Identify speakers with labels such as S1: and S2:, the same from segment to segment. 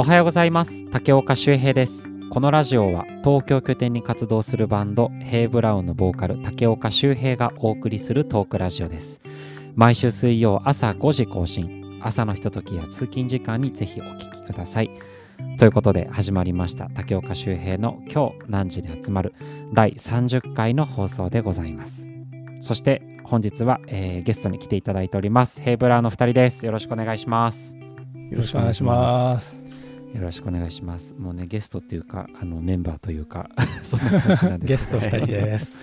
S1: おはようございます。竹岡修平です。このラジオは東京拠点に活動するバンドヘイブラウンのボーカル竹岡修平がお送りするトークラジオです。毎週水曜朝5時更新。朝のひとときや通勤時間にぜひお聞きください。ということで始まりました。竹岡修平の今日何時に集まる第30回の放送でございます。そして本日は、えーゲストに来ていただいております。ヘイブラーの2人です。よろしくお願いします。
S2: よろしくお願いします。
S1: よろしくお願いしますもうねゲストっていうかあのメンバーというか そんな感じなんです
S2: ゲスト2人です。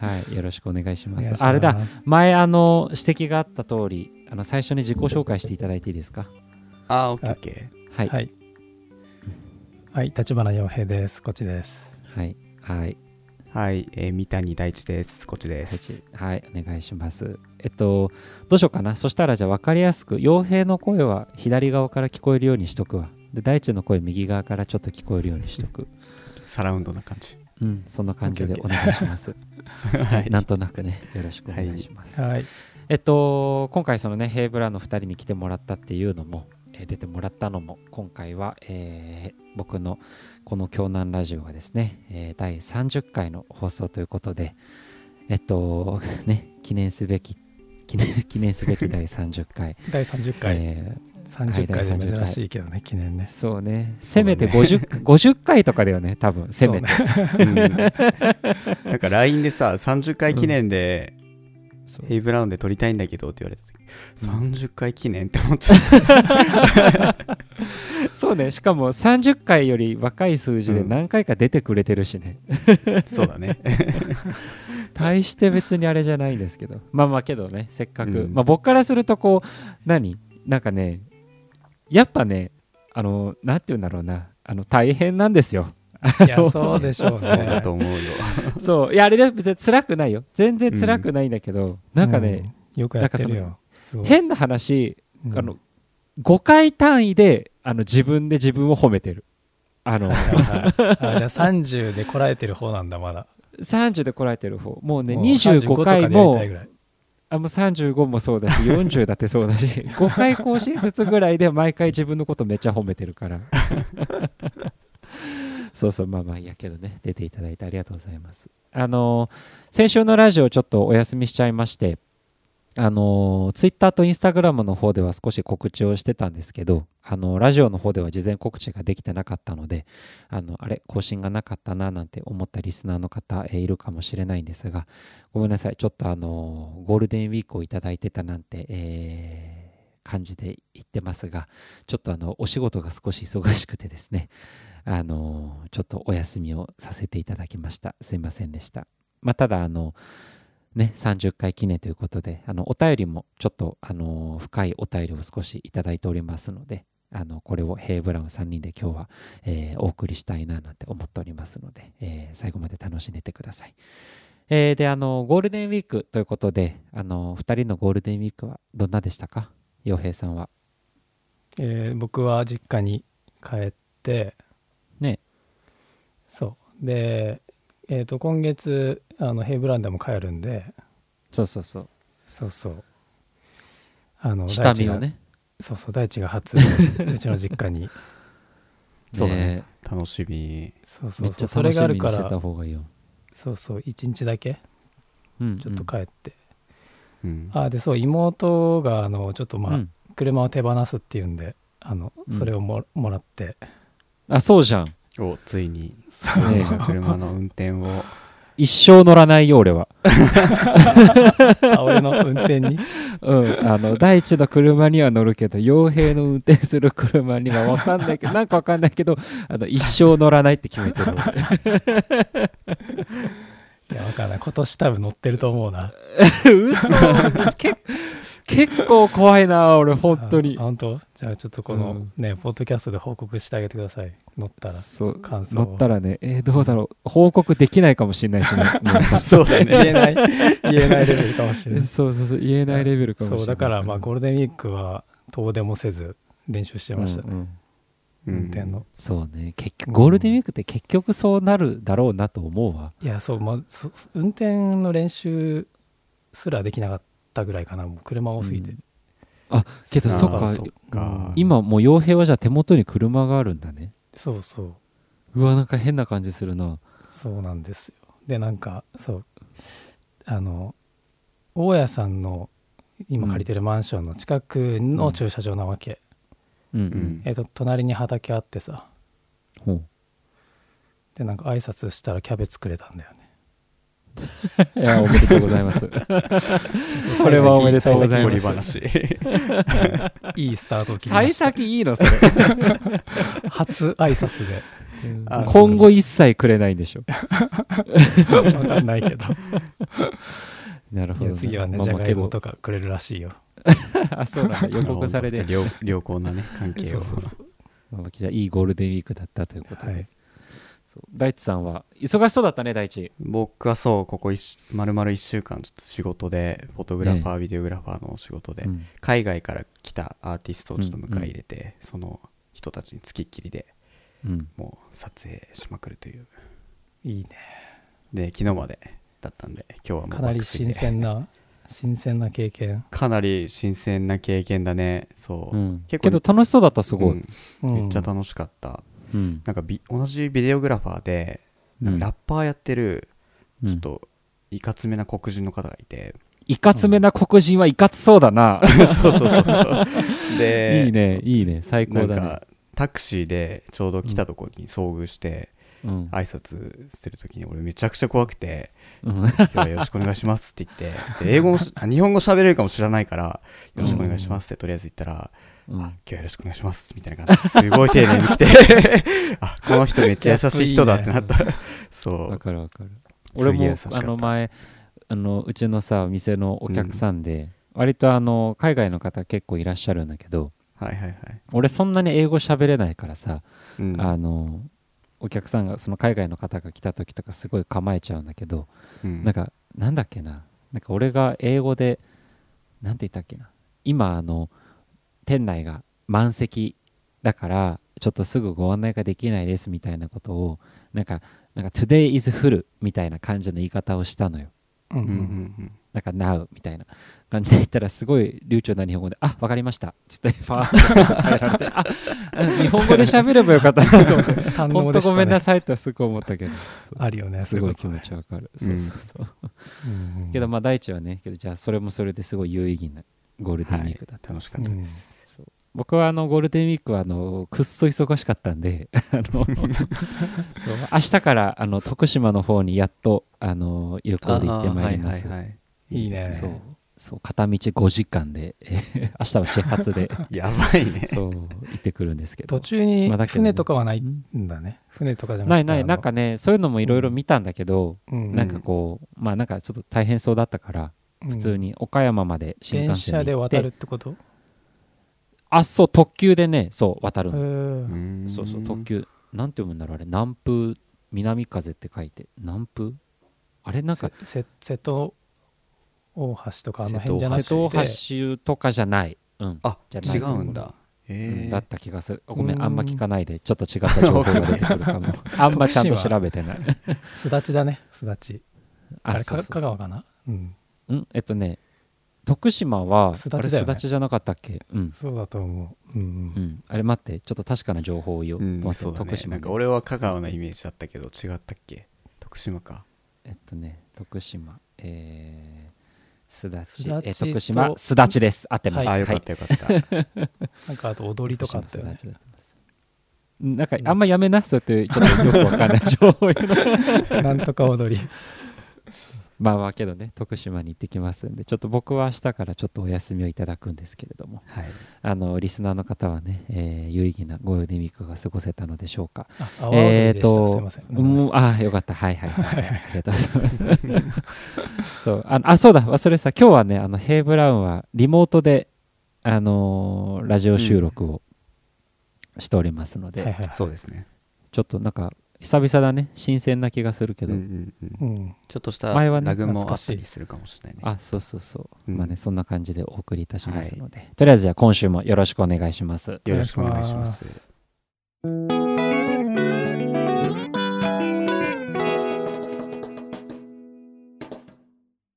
S1: はいよろしくお願いします
S2: ます
S1: あれだ。前あの指摘があった通りあの最初に自己紹介していただいていいですか？
S3: あー、オッケー
S1: はいは、
S2: はいい。はい、立花洋平です。こっちです。
S1: はいはい
S3: ー。はい、えー、三谷大地です。こっちです。
S1: はい、お願いします。えっと、どうしようかな。そしたら、じゃあ分かりやすく、傭兵の声は左側から聞こえるようにしとくわ。で、大地の声、右側からちょっと聞こえるようにしとく。
S3: サラウンドな感じ。
S1: うん、そんな感じでお願いします。
S3: は
S1: はい、なんとなくね、よろしくお願いします。
S2: はい。
S1: えっと、今回、そのね、ヘイブラの2人に来てもらったっていうのも、えー出てもらったのも、今回は、えー僕のこの京南ラジオがですね、えー第30回の放送ということで、えっと、ね、記念すべき、記念記念すべき第30回。
S2: 第30回。
S1: え
S2: 30回
S1: はい
S2: で珍しいけどね、記念
S1: ー
S2: ね。
S1: そうね、せめて 50, 50 回とかだよね、多分。せめて。
S2: そうね。
S3: うん。なんか LINE でさ、30回記念で、
S1: そう
S3: ヘイブラウンで撮りたいんだけどって言われた時、30回記念って思っちゃっ
S1: そうね、しかも30回より若い数字で
S3: うん。
S1: 何回か出てくれてるしね。
S3: た。そうだね。
S1: 大して別にあれじゃないんですけど。まあまあけどねせっかく、
S3: うん。
S1: まあ僕からするとこう何？なんかねやっぱねあのなんて言うんだろうな。あの大変なんですよ。
S2: いや、そうでしょう
S3: そうだ
S2: ね
S3: と。思うよ。
S1: そう。いやあれで別に辛くないよ。全然辛くないんだけど、なんかね、
S2: うん、よくやってるよ。
S1: 変な話
S2: うん。
S1: あの5回単位であの自分で自分を褒めてる。あの
S2: あじゃあ30でこらえてる方なんだ、まだ。
S1: 30でこらえてる方。もうね
S2: もう
S1: 25回
S2: 35とかでやり
S1: も
S2: たいぐらい
S1: あもう35もそうだし40だってそうだし 5回更新ずつぐらいで毎回自分のことめっちゃ褒めてるから。そうそうまあまあいいやけどね。出ていただいてありがとうございます。あのー先週のラジオちょっとお休みしちゃいましてあのツイッターとインスタグラムの方では少し告知をしてたんですけどあのラジオの方では事前告知ができてなかったのであのあれ更新がなかったななんて思ったリスナーの方、えいるかもしれないんですがごめんなさい。ちょっとあのゴールデンウィークをいただいてたなんて、えー感じで言ってますがちょっとあのお仕事が少し忙しくてですねあのちょっとお休みをさせていただきました。すいませんでした。まあただあのね、30回記念ということで、あのお便りもちょっとあの深いお便りを少しいただいておりますので、あのこれをヘイブラウン3人で今日は、えーお送りしたいななんて思っておりますので、えー最後まで楽しんでってください。えーで、あのゴールデンウィークということで、あの2人のゴールデンウィークはどんなでしたか？洋平さんは。
S2: えー僕は実家に帰って、
S1: ね。
S2: そう。で、えっ、と、今月、あの、ヘイブランドも帰るんで、
S1: そうそうそう。
S2: そうそう。あの、
S1: 下
S2: 大地が
S1: 見をね。
S2: そうそう、大地が初、うちの実家に。
S3: そうだね
S1: ね
S3: 楽しみ。
S2: そうそうそう。それがあるから、
S1: た方がいいよ。
S2: そうそう、一日だけ、
S1: うん
S2: ちょっと帰って。
S3: うん。
S2: あ、で、そう、妹が、あの、ちょっとまあ、
S1: うん
S2: 車を手放すっていうんで、あの、
S1: うん
S2: それをも,、もらって、
S1: あ、そうじゃん。
S3: お、ついに、
S2: そう
S1: ね
S3: 車の運転を。
S1: 一生乗らないよ、俺は。
S2: あ俺の運転に？
S1: うん、あの第一の車には乗るけど傭兵の運転する車には分かんないけど なんか分かんないけどあの一生乗らないって決めてる俺
S2: いや、わかんない。今年多分乗ってると思うな。
S1: 嘘け結構怖いな俺本当に。
S2: あ本当？じゃあちょっとこの
S1: うん。
S2: ね、ポッドキャストで報告してあげてください。乗ったら。
S1: そう
S2: 感想を。
S1: 乗ったらねえーどうだろう。報告できないかもしれないしね。も
S3: そうだね。
S2: 言えない、言えないレベルかもしれない。
S1: う そうそうそう言えないレベルかもしれない。
S2: そう、だからまあゴールデンウィークは遠出もせず練習してましたね。
S1: うんうん。
S3: うん
S2: 運転の。
S1: そうね。結局ゴールデンウィークって結局そうなるだろうなと思うわ。
S2: いや、そう、まあ、そ運転の練習すらできなかったぐらいかな。もう車多すぎて。
S1: うん。あけどそっか。
S3: そっか。
S1: 今もう傭兵はじゃあ手元に車があるんだね。
S2: そうそう。
S1: うわなんか変な感じするな。
S2: そうなんですよ。でなんかそう。あの大家さんの今借りてるマンションの近くの駐車場なわけ、
S1: うん。う
S3: うんん。
S2: えっと隣に畑あってさ。
S1: ほう。
S2: でなんか挨拶したらキャベツくれたんだよね
S1: いやおめでとうございます。それはおめでとうござい
S3: 掘
S1: ます。
S3: り話。
S2: い。いスタートを切りま
S1: 幸
S2: した。
S1: 先いいのそれ。
S2: 初挨拶で。
S3: あ
S1: 今後一切くれないんでしょ。
S2: 分かんないけど。
S1: なるほど、
S2: いや次はねじゃがいもとかくれるらしいよ。
S1: あそうなんだ。予告されて。
S3: 良良好なね関係を。
S2: そうそうそう。
S1: あいいゴールデンウィークだったということで、
S2: はい
S1: そう。大地さんは忙しそうだったね大地。
S3: 僕はそうここ一丸々1週間ちょっと仕事でフォトグラファー、ビデオグラファーの仕事で、
S1: うん。
S3: 海外から来たアーティストをちょっと迎え入れて、その人たちに付きっきりで
S1: うん。
S3: もう撮影しまくるという。
S2: いいね。
S3: で昨日までだったんで今日はもう
S2: かなり新鮮な新鮮な経験、
S3: かなり新鮮な経験だね。そう、
S1: うん。
S3: 結構
S1: けど楽しそうだったすごい、
S3: めっちゃ楽しかった、
S1: うん。
S3: なんかビ同じビデオグラファーでラッパーやってる
S1: うん。
S3: ちょっといかつめな黒人の方がいて、
S1: いかつめな黒人はいかつそうだな、
S3: そうそうそうそう。で
S1: いいねいいね。最高だね。
S3: かタクシーでちょうど来たところに遭遇して
S1: うん。
S3: 挨拶するときに俺めちゃくちゃ怖くて
S1: うん
S3: 今日はよろしくお願いしますって言ってで英語も 日本語喋れるかもしれないからよろしくお願いしますってとりあえず言ったら、
S1: うん。
S3: あ今日はよろしくお願いします。みたいな感じですごい丁寧に来て。あこの人めっちゃ優しい人だってなった。そう。
S1: わかるわかる。俺もあの前あのうちのさ店のお客さんで、割とあの海外の方結構いらっしゃるんだけど
S3: はいはいはい、
S1: 俺そんなに英語喋れないからさ、
S3: うん。
S1: あのお客さんがその海外の方が来た時とかすごい構えちゃうんだけど、
S3: うん。
S1: なんかなんだっけな。なんか俺が英語でなんて言ったっけな。今あの店内が満席だからちょっとすぐご案内ができないですみたいなことをなんかなんか Today is full みたいな感じの言い方をしたのよ。
S2: うん
S3: うんうん。うん
S1: なんか Now みたいな感じで言ったらすごい流暢な日本語で「あわかりました」つって ファー変えられて「ああ日本語で喋ればよかったな」と思って。
S2: 堪
S1: 本当ごめんなさいとはすごい思ったけど。
S2: あるよね
S1: すごい気持ちわかる、
S3: うん
S1: そうそうそう。
S2: うん。うん
S1: けどまあ大地はねけどじゃあそれもそれですごい有意義なゴールデンウィークだった、
S3: 楽しかったです、
S1: そう僕はあのゴールデンウィークはあのくっそ忙しかったんで 明日からあの徳島の方にやっとあの旅行で行ってまいります、
S3: はいはいはい。
S2: いいね。
S1: そう。そう片道5時間で、え ー明日は始発で
S3: やばいね。
S1: そう行ってくるんですけど。
S2: 途中に船とかはない
S1: うん
S2: んだね。船とかじゃなくて
S1: ないないなんかねそういうのもいろいろ見たんだけど、
S2: うん。
S1: なんかこうまあなんかちょっと大変そうだったから普通に岡山まで新
S2: 電
S1: 幹線で行って
S2: 車で渡るってこと？
S1: あそう特急でねそう渡るそうそう特急。なんて読むんだろうあれ。南風南風って書いて。南風？あれ？なんか
S2: せせ瀬戸大橋とかあの辺じゃなくて。
S1: 瀬戸橋。とかじゃない、うん。
S3: あ
S1: じゃない。
S3: 違うんだ。
S1: う
S3: え
S1: んだった気がする。ごめ
S2: うんん。
S1: あんま聞かないで。ちょっと違った情報が出てくるかも。あんまちゃんと調べてない。
S2: すだちだねすだち。あれ香川かな？うん。
S1: うん。えっとね徳島は
S2: すだちだよね。
S1: あれすだちじゃなかったっけ？うん。
S2: そうだと思う。うん
S1: う
S2: うん。
S1: んあれ待ってちょっと確かな情報を言おう、
S3: うん
S1: 待って
S3: そうだね。
S1: 徳島ね
S3: なんか俺は香川のイメージだったけど違ったっけ？徳島か。
S1: えっとね徳島えーすだち。
S2: すだち
S1: え徳
S2: と
S1: 島すだちです。合ってます、
S2: はい。
S3: あよかったよかった。
S2: なんかあと踊りとかあったよね。
S1: 徳島すだちで合ってます。なんかあんまやめなそうやってちょっとよくわかんない。情報言うの。
S2: なんとか踊り
S1: まあまあけどね徳島に行ってきますんでちょっと僕は明日からちょっとお休みをいただくんですけれども
S3: はい。
S1: あのリスナーの方はね、えー有意義なゴールデンウィークが過ごせたのでしょうか。えーと
S2: すいません。
S1: もうああよかった。はいはいはい、はい、ありがとうございます。そうあのあそうだ。忘れてた。今日はねあのヘイブラウンはリモートであのーラジオ収録をしておりますので、
S2: はいはいはい。
S3: そうですね。
S1: ちょっとなんか久々だね。新鮮な気がするけど、
S3: うんうんうん。
S2: うん。
S3: ちょっとした
S1: 前はね
S3: ラグもあっ
S2: たい
S3: りするかもしれないね。
S1: あそうそうそう、
S3: うん。
S1: まあねそんな感じでお送りいたしますので、とりあえずじゃあ今週もよろしくお願いします。
S3: よろしくお願いしま
S2: す。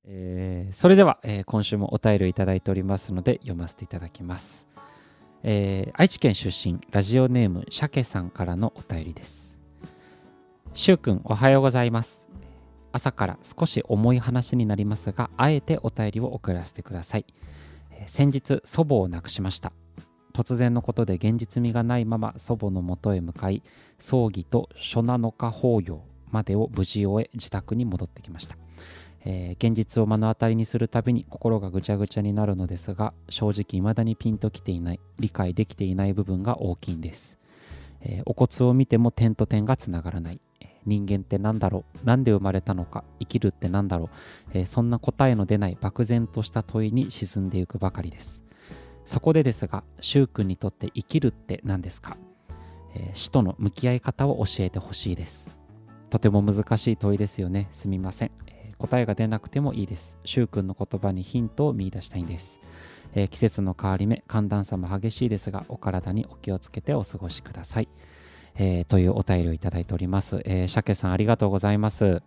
S1: えーそれでは、えー今週もお便りをいただいておりますので読ませていただきます、えー愛知県出身ラジオネームシャケさんからのお便りですしゅうくんおはようございます。朝から少し重い話になりますがあえてお便りを送らせてください、先日祖母を亡くしました。突然のことで現実味がないまま祖母のもとへ向かい葬儀と初七日法要までを無事終え自宅に戻ってきました、えー現実を目の当たりにするたびに心がぐちゃぐちゃになるのですが正直未だにピンときていない理解できていない部分が大きいんです、えーお骨を見ても点と点がつながらない。人間って何だろう？なんで生まれたのか？生きるって何だろう、えーそんな答えの出ない漠然とした問いに沈んでいくばかりですそこでですが、しゅうくんにとって生きるって何ですか、えー死との向き合い方を教えてほしいです。とても難しい問いですよね。すみません。えー答えが出なくてもいいです。しゅうくんの言葉にヒントを見出したいんです。えー季節の変わり目、寒暖差も激しいですが、お体にお気をつけてお過ごしください。えーというお便りをいただいております。えー、シャケさんありがとうございます。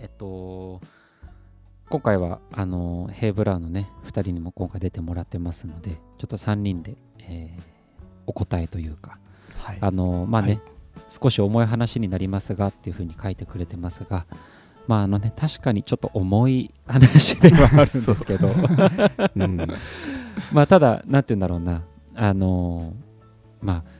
S1: えっと、今回はあのヘイブラウンのね2人にも今回出てもらってますのでちょっと3人で、えーお答えというか
S3: はい。
S1: あのまあね、
S2: はい。
S1: 少し重い話になりますがっていうふうに書いてくれてますがまああのね確かにちょっと重い話ではあるんですけど。
S3: うん。
S1: まあただなんて言うんだろうな。あのまあ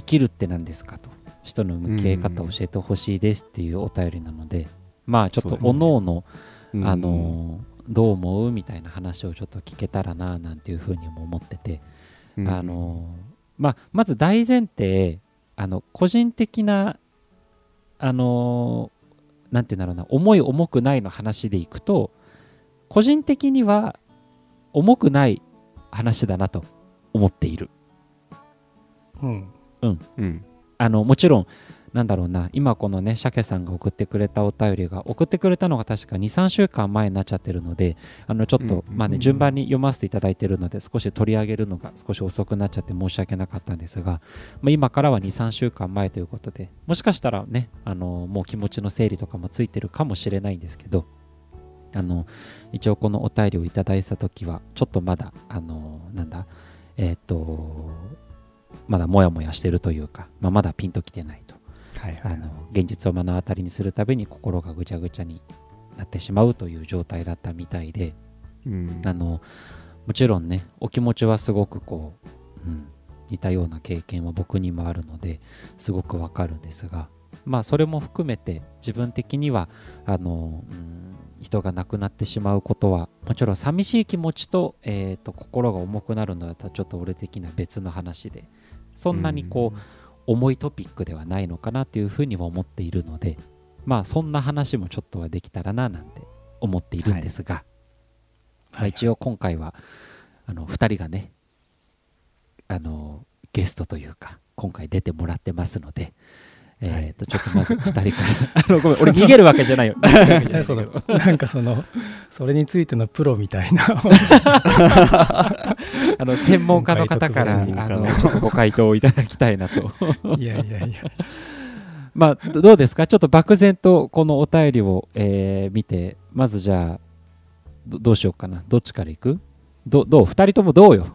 S1: 生きるって何ですかと。人の向き合い方を教えてほしいですっていうお便りなので、まあちょっとおのおの
S3: うん。
S1: あのどう思うみたいな話をちょっと聞けたらななんていうふうにも思ってて、
S3: うん。
S1: あのまあ、まず大前提あの個人的なあのなんていうんだろうな重い重くないの話でいくと個人的には重くない話だなと思っている。
S2: うん
S3: うん。
S1: あのもちろんなんだろうな。今このね鮭さんが送ってくれたお便りが送ってくれたのが確か23週間前になっちゃってるのであのちょっと、
S3: うん
S1: まあね
S2: うん
S1: 順番に読ませていただいてるので少し取り上げるのが少し遅くなっちゃって申し訳なかったんですが、まあ、今からは23週間前ということでもしかしたらねあのもう気持ちの整理とかもついてるかもしれないんですけどあの一応このお便りをいただいた時はちょっとまだあのなんだえっ、とまだモヤモヤしてるというか、まあ、まだピンときてないと。
S3: はいはい。
S1: あの現実を目の当たりにするたびに心がぐちゃぐちゃになってしまうという状態だったみたいで
S3: うん。
S1: あのもちろんねお気持ちはすごくこう、うん、似たような経験は僕にもあるのですごくわかるんですがまあそれも含めて自分的にはあの、うん、人が亡くなってしまうことはもちろん寂しい気持ちと,、えー、と心が重くなるのだったらちょっと俺的な別の話でそんなにこう、重いトピックではないのかなというふうにも思っているのでまあそんな話もちょっとはできたらななんて思っているんですが、まあ、一応今回はあの2人がねあのゲストというか今回出てもらってますので、えー、とちょっとまず2人から。あのごめん俺 逃げるわけじゃないよ。な
S2: んかそのそれについてのプロみたいな。
S1: あの専門家の方からあのちょっとご回答をいただきたいなと。
S2: いやいやいや。
S1: まあどどうですか？ちょっと漠然とこのお便りを、えー見てまずじゃあどどうしようかな。どっちからいく？どどう？2人ともどうよ、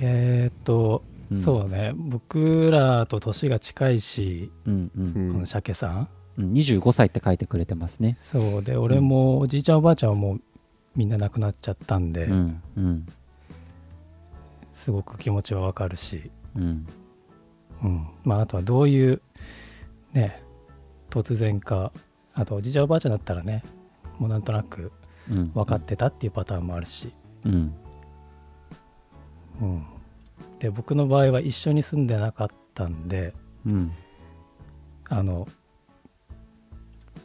S2: えーっと、
S1: うん。
S2: そうね。僕らと年が近いし、
S1: うんうん。
S3: うん。
S2: この鮭さん。
S1: うん、25歳って書いてくれてますね。
S2: そうで俺もおじいちゃんおばあちゃんはもうみんな亡くなっちゃったんで、
S1: うんうん。
S2: すごく気持ちはわかるし、
S1: うん。
S2: うん、まああとはどういうね突然かあとおじいちゃんおばあちゃんだったらねもうなんとなく
S1: うん。
S2: 分かってたっていうパターンもあるし、
S1: うん。
S2: うん、で僕の場合は一緒に住んでなかったんで
S1: うん。
S2: あの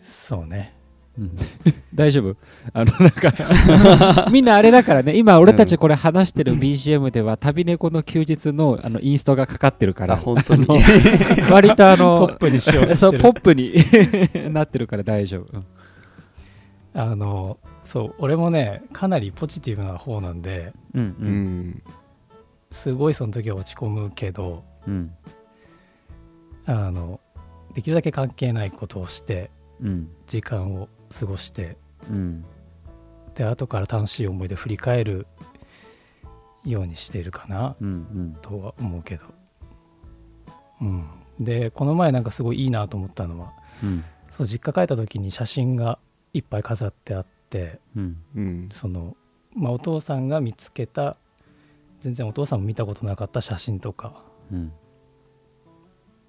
S2: そうね。
S1: うん。大丈夫？あのなんか。みんなあれだからね。今俺たちこれ話してる BGM では旅猫の休日のあのインストがかかってるか
S3: あ
S1: ら
S3: 本当に？
S1: 割とあ
S2: ポ
S1: の
S2: ップにしようと
S1: そう
S2: してる。
S1: ポップになってるから大丈夫。うん。
S2: あのそう俺もねかなりポジティブな方なんで
S1: うんう
S3: うんん
S2: すごいその時は落ち込むけど
S1: うん。
S2: あのできるだけ関係ないことをして
S1: うん。
S2: 時間を過ごして
S1: うん。
S2: で後から楽しい思い出振り返るようにしてるかな
S1: うんうん。
S2: とは思うけど。うん。でこの前なんかすごいいいなと思ったのは
S1: うん。
S2: そう実家帰った時に写真がいっぱい飾ってあって
S1: うん。
S3: うん。
S2: その、まあ、お父さんが見つけた全然お父さんも見たことなかった写真とか。
S1: うん。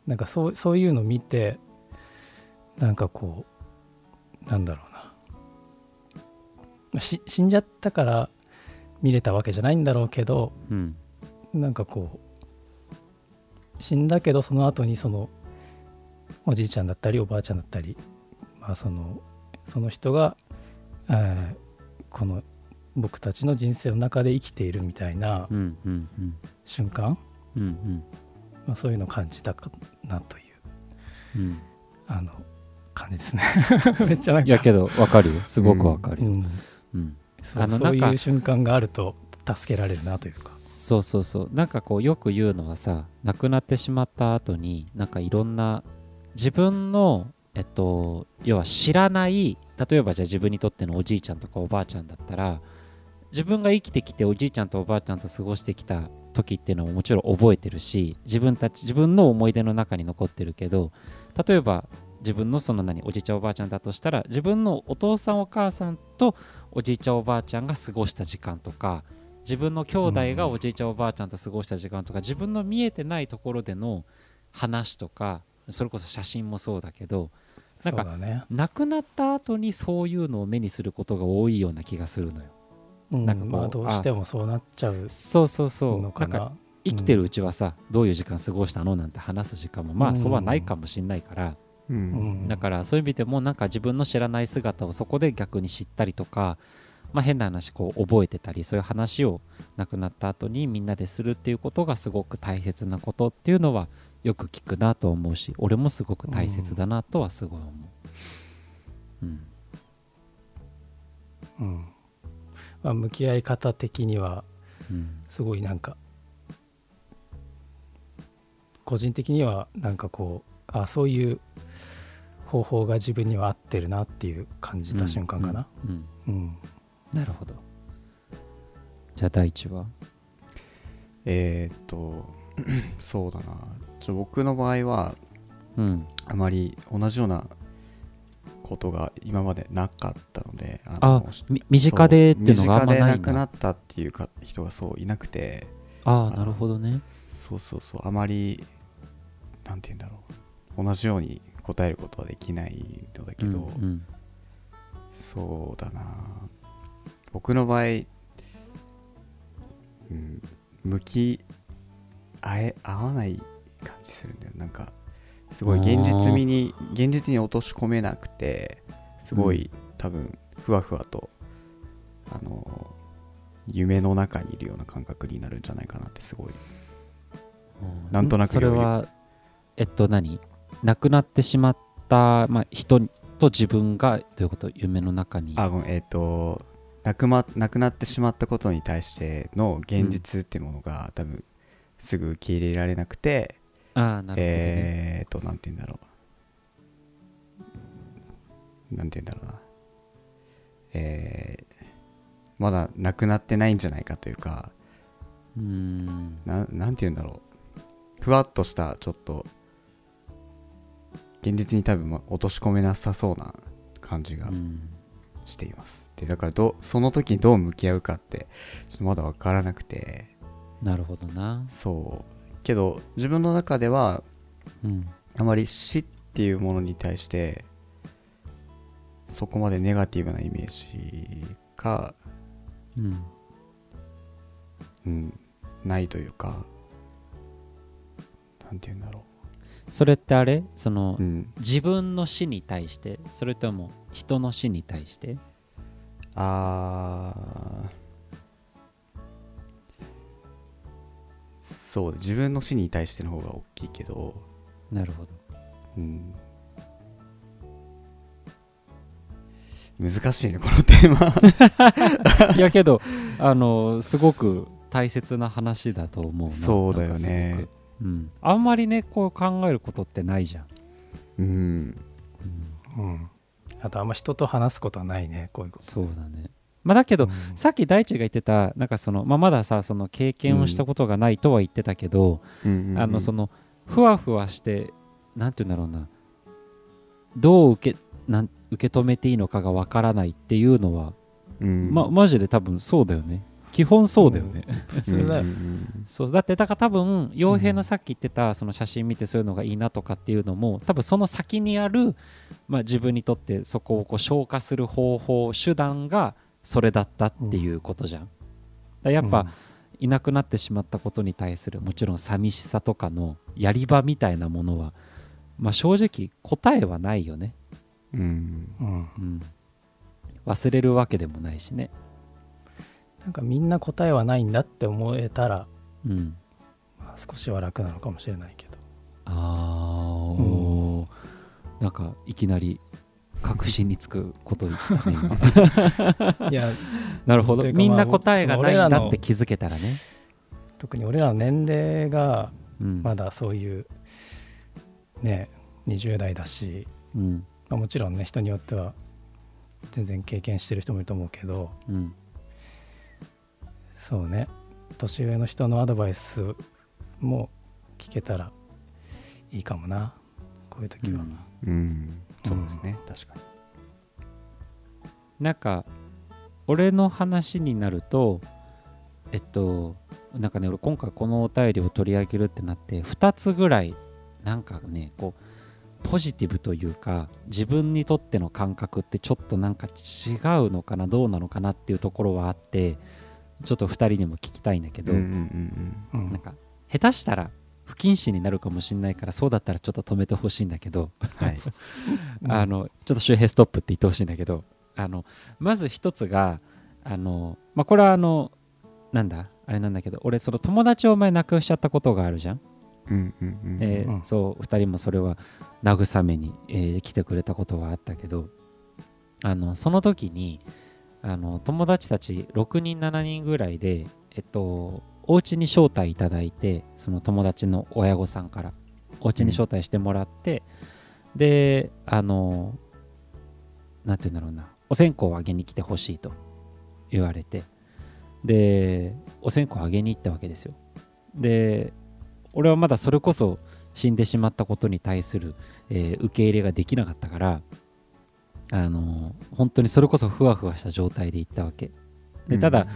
S2: なんかそうそういうの見てなんかこうなんだろうな。まあし死んじゃったから見れたわけじゃないんだろうけど
S1: うん。
S2: なんかこう死んだけどその後にそのおじいちゃんだったりおばあちゃんだったり、まあ、そのその人が、えーこの僕たちの人生の中で生きているみたいな瞬間、
S1: うんうん
S2: まあ、そういうのを感じたかなという
S1: うん
S2: あの感じですね。めっちゃなんか。
S1: いやけどわかるよ。すごくわかるよ、
S2: うん。そういう瞬間があると助けられるなというか。
S1: そうそうそう。なんかこうよく言うのはさ亡くなってしまった後になんかいろんな自分のえっと要は知らない例えばじゃあ自分にとってのおじいちゃんとかおばあちゃんだったら自分が生きてきておじいちゃんとおばあちゃんと過ごしてきた時っていうのはもちろん覚えてるし自分たち自分の思い出の中に残ってるけど例えば自分のその何おじいちゃんおばあちゃんだとしたら自分のお父さんお母さんとおじいちゃんおばあちゃんが過ごした時間とか自分の兄弟がおじいちゃんおばあちゃんと過ごした時間とか自分の見えてないところでの話とかそれこそ写真もそうだけどな
S2: んだね、
S1: 亡くなった後にそういうのを目にすることが多いような気がするのよ。
S2: うん
S1: なんかこう
S2: まあ、どうしてもそうなっちゃう
S1: そうそうそう。
S2: のかな。
S1: なんか生きてるうちはさ、どういう時間過ごしたのなんて話す時間もまあそうはないかもしんないから、
S3: う
S2: うん。ん
S1: だからそういう意味でもなんか自分の知らない姿をそこで逆に知ったりとか、まあ、変な話こう覚えてたりそういう話を亡くなった後にみんなでするっていうことがすごく大切なことっていうのはよく聞くなと思うし俺もすごく大切だなとはすごい思う。うん。
S2: うんまあ、向き合い方的には
S1: うん
S2: すごいなんか個人的にはなんかこうあそういう方法が自分には合ってるなっていう感じた瞬間かな。
S1: うんうん
S2: うん。
S1: なるほど。じゃあ第一は？
S3: えーっと そうだな。ちょ僕の場合は
S1: うん。
S3: あまり同じようなことが今までなかったのであ
S1: あ
S3: の
S1: み身近でっていうのがあんま
S3: そう身近で
S1: な
S3: くなったっていうか人がそういなくて
S1: ああなるほどね。
S3: そうそうそうあまりなんて言うんだろう同じように答えることはできないのだけど、
S1: うんうん。
S3: そうだな。僕の場合、うん、向き合え合わない感じするんだよ。なんかすごい現実味に現実に落とし込めなくてすごい、多分ふわふわとあの夢の中にいるような感覚になるんじゃないかなってすごい。なんとなく
S1: それはえっと何？亡くなってしまった、まあ、人と自分がどういうこと？夢の中に。
S3: あごめんえっ、と亡く,、ま、亡くなってしまったことに対しての現実っていうものが、多分すぐ受け入れられなくて
S1: ああなるほどね、
S3: えっ、となんて言うんだろう。なんて言うんだろうな。えーまだ亡くなってないんじゃないかというか
S1: うーん。
S3: ななんて言うんだろう。ふわっとしたちょっと現実に多分ま落とし込めなさそうな感じが
S1: うん。
S3: しています。でだからどその時にどう向き合うかってちょっとまだ分からなくて。
S1: なるほどな。
S3: そうけど自分の中では
S1: うん。
S3: あまり死っていうものに対してそこまでネガティブなイメージが、
S1: うん。
S3: うん、ないというかなんて言うんだろ
S1: それってあれ？その、
S3: う、うん、
S1: 自分の死に対して？それとも人の死に対して？
S3: あーそう自分の死に対しての方が大きいけど、
S1: なるほど。
S3: うん、難しいねこのテーマ。
S1: いやけどあのすごく大切な話だと思うな。
S3: そうだよね。
S1: うん、あんまりねこう考えることってないじゃん、
S3: うん。
S1: うん。
S2: うん、あとあんま人と話すことはないねこういうこと。
S1: そうだねまあだけど、
S2: うん。
S1: さっき大地が言ってたなんかその、まあ、まださその経験をしたことがないとは言ってたけど、
S3: うんうんうん。
S1: あのそのふわふわしてなんて言うんだろうな。どう受けなん受け止めていいのかがわからないっていうのは、
S3: うん。
S1: まマジで多分そうだよね。基本そうだよね、
S2: 普通だよ、
S3: うんうん
S1: そう。だってだから多分傭兵のさっき言ってたその写真見てそういうのがいいなとかっていうのも多分その先にある、まあ、自分にとってそこをこう消化する方法手段がそれだったっていうことじゃん。だやっぱ、いなくなってしまったことに対するもちろん寂しさとかのやり場みたいなものは、まあ、正直答えはないよね、
S3: うん。
S2: うん、うん。
S1: うん、忘れるわけでもないしね、
S2: なんかみんな答えはないんだって思えたら、
S1: うん、
S2: まあ、少しは楽なのかもしれないけど。
S1: あーおーなんかいきなり確信につくこと言ったね今。
S2: いや
S1: なるほど。みんな
S2: まあ
S1: 答えがないんだって気づけたらね、
S2: 特に俺らの年齢が
S1: うん。
S2: まだそういうね20代だし、
S1: うん。
S2: まあ、もちろんね人によっては全然経験してる人もいると思うけど
S1: うん。
S2: そうね。年上の人のアドバイスも聞けたらいいかもな。こういう時は、
S1: うん。
S3: うんそうですね確かに。
S1: なんか俺の話になるとえっとなんかね俺今回このお便りを取り上げるってなって2つぐらいなんかねこうポジティブというか自分にとっての感覚ってちょっとなんか違うのかなどうなのかなっていうところはあってちょっと2人にも聞きたいんだけど、
S3: うんうん
S2: うん。
S1: なんか下手したら不謹慎になるかもしれないからそうだったらちょっと止めてほしいんだけど、
S3: うんはい。
S2: う ん
S1: あのちょっと周平ストップって言ってほしいんだけど。あのまず一つがあの、まあ、これはあのなんだ？あれなんだけど俺その友達を前亡くしちゃったことがあるじゃん、
S3: うんうんうん
S1: そう2人もそれは慰めに、えー来てくれたことがあったけど。あのその時にあの友達たち6人7人ぐらいでえっとお家に招待いただいてその友達の親御さんからお家に招待してもらって、であのなんて言うんだろうなお線香をあげに来てほしいと言われてでお線香をあげに行ったわけですよ。で俺はまだそれこそ死んでしまったことに対する、えー受け入れができなかったからあの本当にそれこそふわふわした状態で行ったわけ。でただ、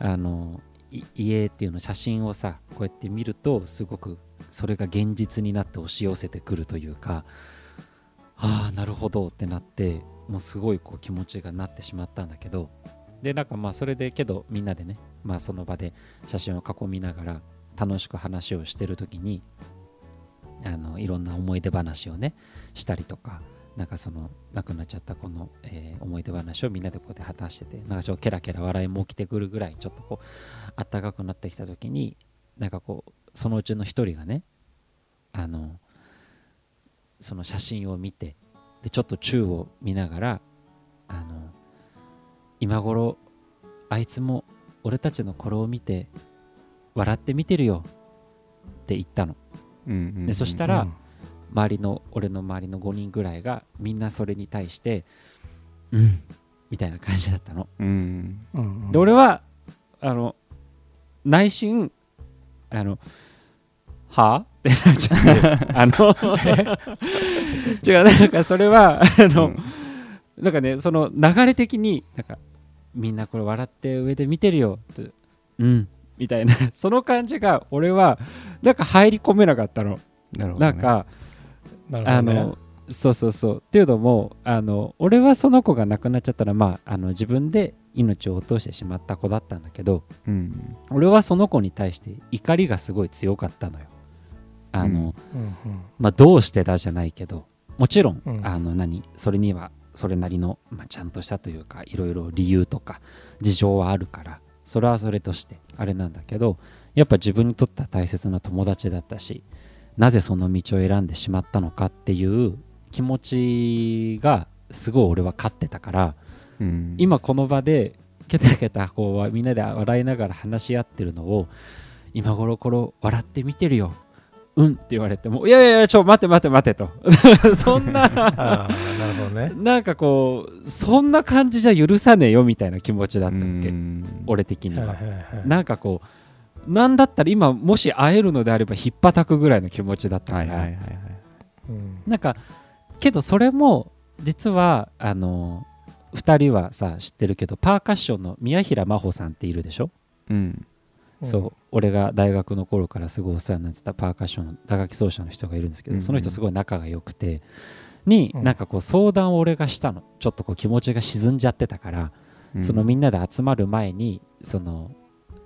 S1: あのい家っていうの写真をさこうやって見るとすごくそれが現実になって押し寄せてくるというかああなるほどってなってもうすごいこう気持ちがなってしまったんだけどでなんかまあそれでけどみんなでねまあその場で写真を囲みながら楽しく話をしてる時にあのいろんな思い出話をねしたりとかなんかその亡くなっちゃったこの、えー思い出話をみんなでこうやって話しててなんかちょっとケラケラ笑いも起きてくるぐらいちょっとこうあったかくなってきた時になんかこうそのうちの一人がねあのその写真を見てでちょっと宙を見ながらあの今頃あいつも俺たちのこれを見て笑って見てるよって言ったの。
S3: うんうんうん。
S1: でそしたら周りの俺の周りの5人ぐらいがみんなそれに対してうん。みたいな感じだったの。
S3: うん。
S2: うん。うん
S1: で俺はあの内心あのは？あってなっちゃって あの 違うなんかそれはあの、なんかねその流れ的になんかみんなこれ笑って上で見てるよってうんみたいなその感じが俺はなんか入り込めなかったの、
S3: なるほどね。
S1: なんか
S2: ね。
S1: あのそうそうそう。っていうのもあの俺はその子が亡くなっちゃったらまああの自分で命を落としてしまった子だったんだけど
S3: うん。
S1: 俺はその子に対して怒りがすごい強かったのよ。あの、
S3: うん
S2: うんうん。
S1: まあどうしてだじゃないけどもちろん、
S2: うん。
S1: あの何それにはそれなりの、まあ、ちゃんとしたというかいろいろ理由とか事情はあるからそれはそれとしてあれなんだけどやっぱ自分にとっては大切な友達だったしなぜその道を選んでしまったのかっていう気持ちがすごい俺は勝ってたから
S3: うん。
S1: 今この場でケタケタこうみんなで笑いながら話し合ってるのを今頃これ笑って見てるよ。うんって言われてもいやいやいやちょ待て待て待てと。そんな
S2: なるほどね。
S1: なんかこうそんな感じじゃ許さねえよみたいな気持ちだったわけ。
S3: うん。
S1: 俺的には。
S2: はいはいはい。
S1: なんかこうなんだったら今もし会えるのであればひっぱたくぐらいの気持ちだったから、
S3: はいはいはい
S1: なんかけどそれも実はあの2人はさ知ってるけどパーカッションの宮平真帆さんっているでしょ、
S3: うん。
S1: そう。俺が大学の頃からすごいお世話になってたパーカッションの打楽器奏者の人がいるんですけど、
S3: うん。うん
S1: その人すごい仲が良くてに、
S2: うん。
S1: なんかこう相談を俺がしたの。ちょっとこう気持ちが沈んじゃってたから、
S3: うん。
S1: そのみんなで集まる前にその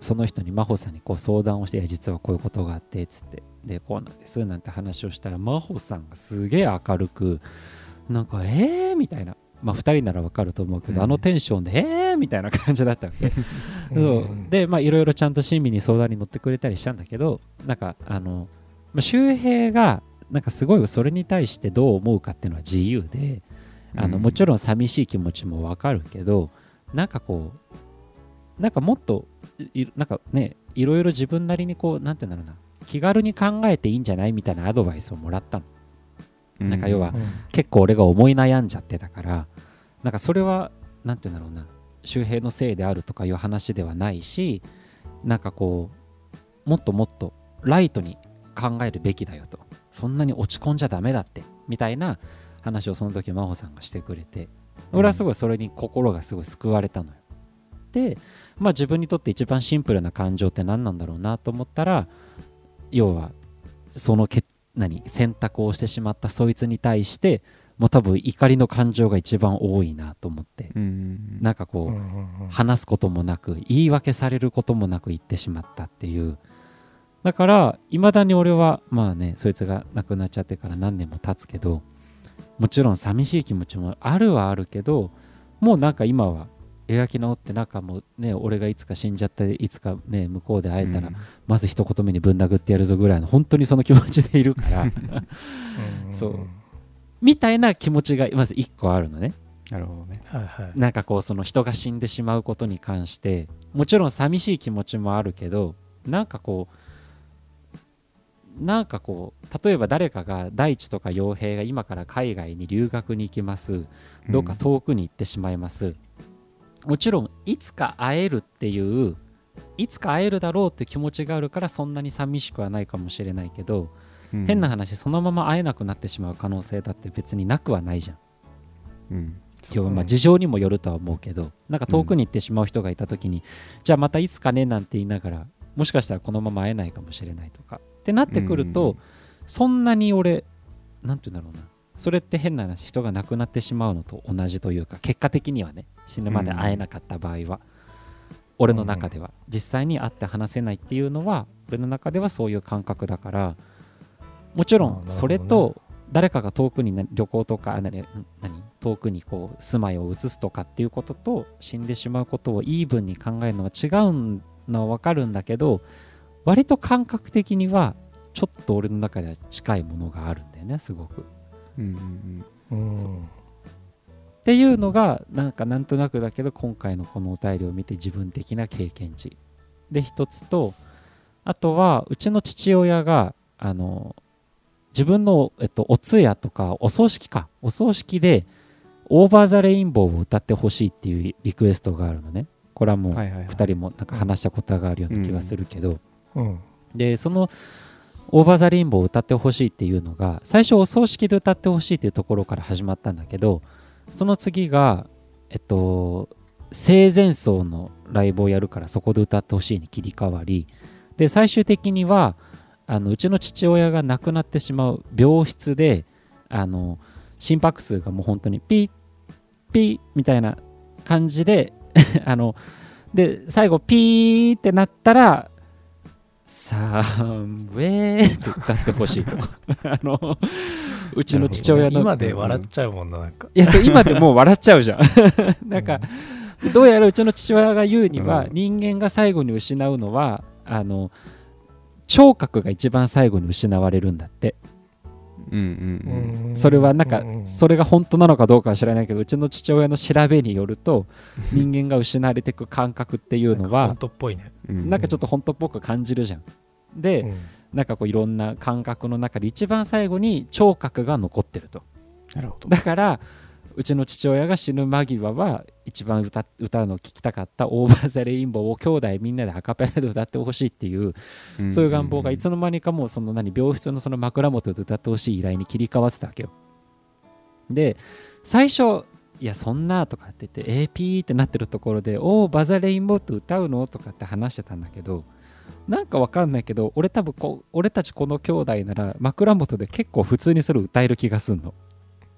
S1: その人に真帆さんにこう相談をして実はこういうことがあってつって。でこうなんですなんて話をしたら真帆さんがすげえ明るくなんかえー？みたいな。まあ2人ならわかると思うけど、
S3: うん。
S1: あのテンションでえー？みたいな感じだったわけ。そう。
S2: うん
S1: でまあいろいろちゃんと親身に相談に乗ってくれたりしたんだけどなんかあの、まあ、周平がなんかすごいそれに対してどう思うかっていうのは自由であの、
S3: うん。
S1: もちろん寂しい気持ちもわかるけどなんかこうなんかもっといなんかねいろいろ自分なりにこうなんて言うんだろうな。気軽に考えていいんじゃないみたいなアドバイスをもらったの。なんか要は
S2: うん。
S1: 結構俺が思い悩んじゃってたからなんかそれはなんて言うんだろうな周平のせいであるとかいう話ではないしなんかこうもっともっとライトに考えるべきだよと。そんなに落ち込んじゃダメだってみたいな話をその時真帆さんがしてくれて。俺はすごいそれに心がすごい救われたのよ。でまあ自分にとって一番シンプルな感情って何なんだろうなと思ったら要はそのけ何選択をしてしまったそいつに対してもう多分怒りの感情が一番多いなと思って。
S3: うん。
S1: なんかこう、話すこともなく言い訳されることもなく言ってしまったっていう。だからいまだに俺はまあねそいつが亡くなっちゃってから何年も経つけどもちろん寂しい気持ちもあるはあるけどもうなんか今は開き直ってなんかもうね俺がいつか死んじゃっていつかね向こうで会えたら、まず一言目にぶん殴ってやるぞぐらいの本当にその気持ちでいるから。
S2: うん。
S1: そう。みたいな気持ちがまず一個あるのね。
S3: なるほどね。
S2: はいはい。
S1: なんかこうその人が死んでしまうことに関してもちろん寂しい気持ちもあるけどなんかこうなんかこう例えば誰かが大地とか傭兵が今から海外に留学に行きます。どっか遠くに行ってしまいます、もちろんいつか会えるっていういつか会えるだろうって気持ちがあるからそんなに寂しくはないかもしれないけど、
S3: うん。
S1: 変な話そのまま会えなくなってしまう可能性だって別になくはないじゃん。
S3: うん。
S1: 要はまあ
S2: うん
S1: 事情にもよるとは思うけどなんか遠くに行ってしまう人がいた時に、じゃあまたいつかねなんて言いながらもしかしたらこのまま会えないかもしれないとかってなってくると、
S3: うん。
S1: そんなに俺なんて言うんだろうなそれって変な話人が亡くなってしまうのと同じというか結果的にはね死ぬまで会えなかった場合は、俺の中では、実際に会って話せないっていうのは俺の中ではそういう感覚だからもちろんそれと誰かが遠くにね旅行とか何遠くにこう住まいを移すとかっていうことと死んでしまうことをイーブンに考えるのは違うのは分かるんだけど割と感覚的にはちょっと俺の中では近いものがあるんだよねすごく。
S3: うんうん
S2: うん。
S1: っていうのがなんかなんとなくだけど今回のこのお便りを見て自分的な経験値。で一つとあとはうちの父親があの自分の、えっと、お通夜とかお葬式か。お葬式で「オーバー・ザ・レインボー」を歌ってほしいっていうリクエストがあるのね。これはもう
S3: はいはいはい。
S1: 2人もなんか話したことがあるような気がするけど、
S2: うん。
S1: でそのオーバーザレインボを歌ってほしいっていうのが最初お葬式で歌ってほしいっていうところから始まったんだけどその次がえっと生前葬のライブをやるからそこで歌ってほしいに切り替わりで最終的にはあのうちの父親が亡くなってしまう病室であの心拍数がもう本当にピッピッみたいな感じで あので最後ピーってなったらサンウェーって歌ってほしいと。あのうちの父親の
S2: 今で笑っちゃうもんななんか。
S1: いやそう今でもう笑っちゃうじゃん。なんか、どうやらうちの父親が言うには、
S3: うん。
S1: 人間が最後に失うのはあの聴覚が一番最後に失われるんだって。
S3: うんうん
S2: うん
S1: それはなんか
S2: うん。
S1: それが本当なのかどうかは知らないけどうちの父親の調べによると 人間が失われていく感覚っていうのは
S2: なんか本当っぽいね。
S3: うん。
S1: なんかちょっと本当っぽく感じるじゃん。で、
S2: うん。
S1: なんかこういろんな感覚の中で一番最後に聴覚が残ってると。
S3: なるほど。
S1: だからうちの父親が死ぬ間際は一番歌歌うのを聞きたかった「オーバー・ザ・レインボー」を兄弟みんなでアカペラで歌ってほしいっていうそういう願望がいつの間にかもうその何病室のその枕元で歌ってほしい依頼に切り替わってたわけよで最初いやそんなとかって言って AP ってなってるところで「おおバザレインボーって歌うの?」とかって話してたんだけどなんかわかんないけど俺多分こ俺たちこの兄弟なら枕元で結構普通にそれ歌える気がすんの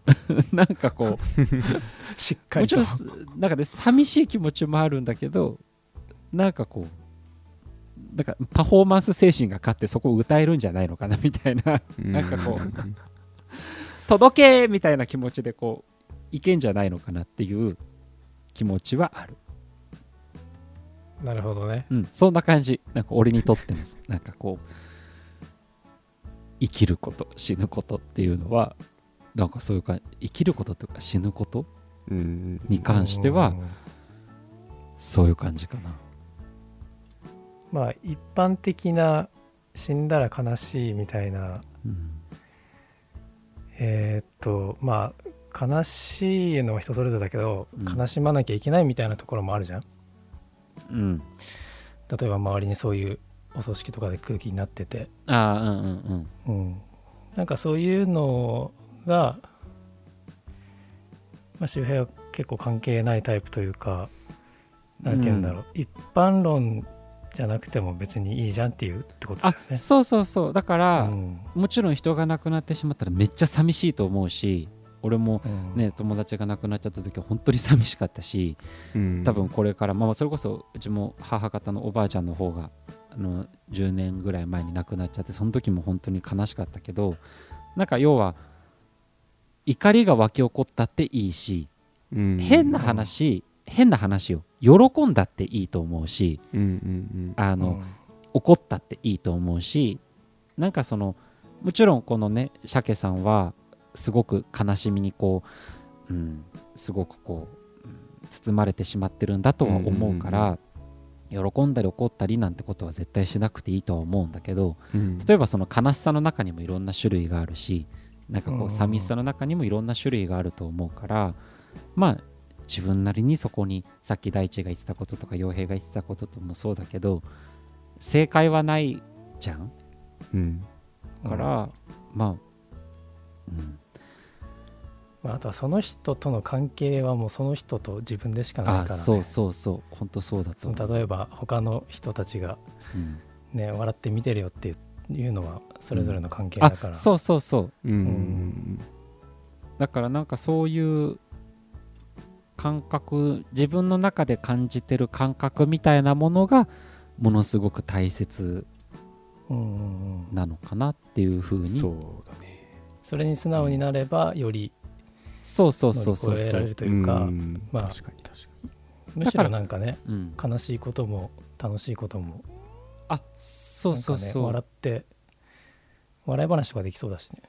S1: なんかこう
S2: しっかりと。
S1: もちろんすなんかね寂しい気持ちもあるんだけどなんかこうなんかパフォーマンス精神が勝ってそこを歌えるんじゃないのかなみたいななんかこう届けみたいな気持ちでこういけんじゃないのかなっていう気持ちはある。
S2: なるほどね。
S1: うん。そんな感じ。なんか俺にとってのなんかこう生きること死ぬことっていうのはなんかそういうか生きることとか死ぬこと
S3: うん。
S1: に関しては
S2: うん。
S1: そういう感じかな。
S2: まあ一般的な死んだら悲しいみたいな。
S1: うん。
S2: えーっとまあ悲しいのは人それぞれだけど、
S1: うん。
S2: 悲しまなきゃいけないみたいなところもあるじゃん。
S1: うん。
S2: 例えば周りにそういうお葬式とかで空気になってて、
S1: ああうんうんうん。
S2: うん、なんかそういうのが、まあ、周平は結構関係ないタイプというかなんて言うんだろう、一般論じゃなくても別にいいじゃんっていうってことだ
S1: あ
S2: よね。
S1: そうそうそう。だから、
S2: うん。
S1: もちろん人が亡くなってしまったらめっちゃ寂しいと思うし俺も
S2: うん。
S1: ね友達が亡くなっちゃった時は本当に寂しかったし
S3: うん。
S1: 多分これから、まあ、それこそうちも母方のおばあちゃんの方があの10年ぐらい前に亡くなっちゃってその時も本当に悲しかったけどなんか要は怒りが湧き起こったっていいし
S3: うん。
S1: 変な話変な話を喜んだっていいと思うし
S3: うんうん
S1: あの、
S2: うん。
S1: 怒ったっていいと思うしなんかそのもちろんこのね鮭さんはすごく悲しみにこう、うん、すごくこう、うん包まれてしまってるんだとは思うから、喜んだり怒ったりなんてことは絶対しなくていいとは思うんだけど
S3: うん。
S1: 例えばその悲しさの中にもいろんな種類があるしなんかこ
S2: う
S1: 寂しさの中にもいろんな種類があると思うからまあ自分なりにそこにさっき大地が言ってたこととか傭兵が言ってたことともそうだけど正解はないじゃん。
S3: うん。
S1: から、まあ、うん、
S2: まあ、あとはその人との関係はもうその人と自分でしかないから、ね、
S1: あそうそうそう。本当そうだと
S2: 例えば他の人たちが、
S1: うん。
S2: ね、笑って見てるよっていうのはそれぞれの関係
S1: あ
S2: だから、
S1: そうそうそう。
S3: うん。うん。
S1: だからなんかそういう感覚自分の中で感じてる感覚みたいなものがものすごく大切
S2: うんうんうん、
S1: なのかなっていうふうに。
S3: そうだね。
S2: それに素直になればより
S1: そうそうそうそう
S2: 越えられる
S1: そう、
S2: というか
S3: ん。
S2: まあ
S3: 確かに確か
S2: むしろなんかね
S1: うん、
S2: 悲しいことも楽しいことも
S1: あそうそうそう、
S2: 笑って笑い話とかできそうだしね。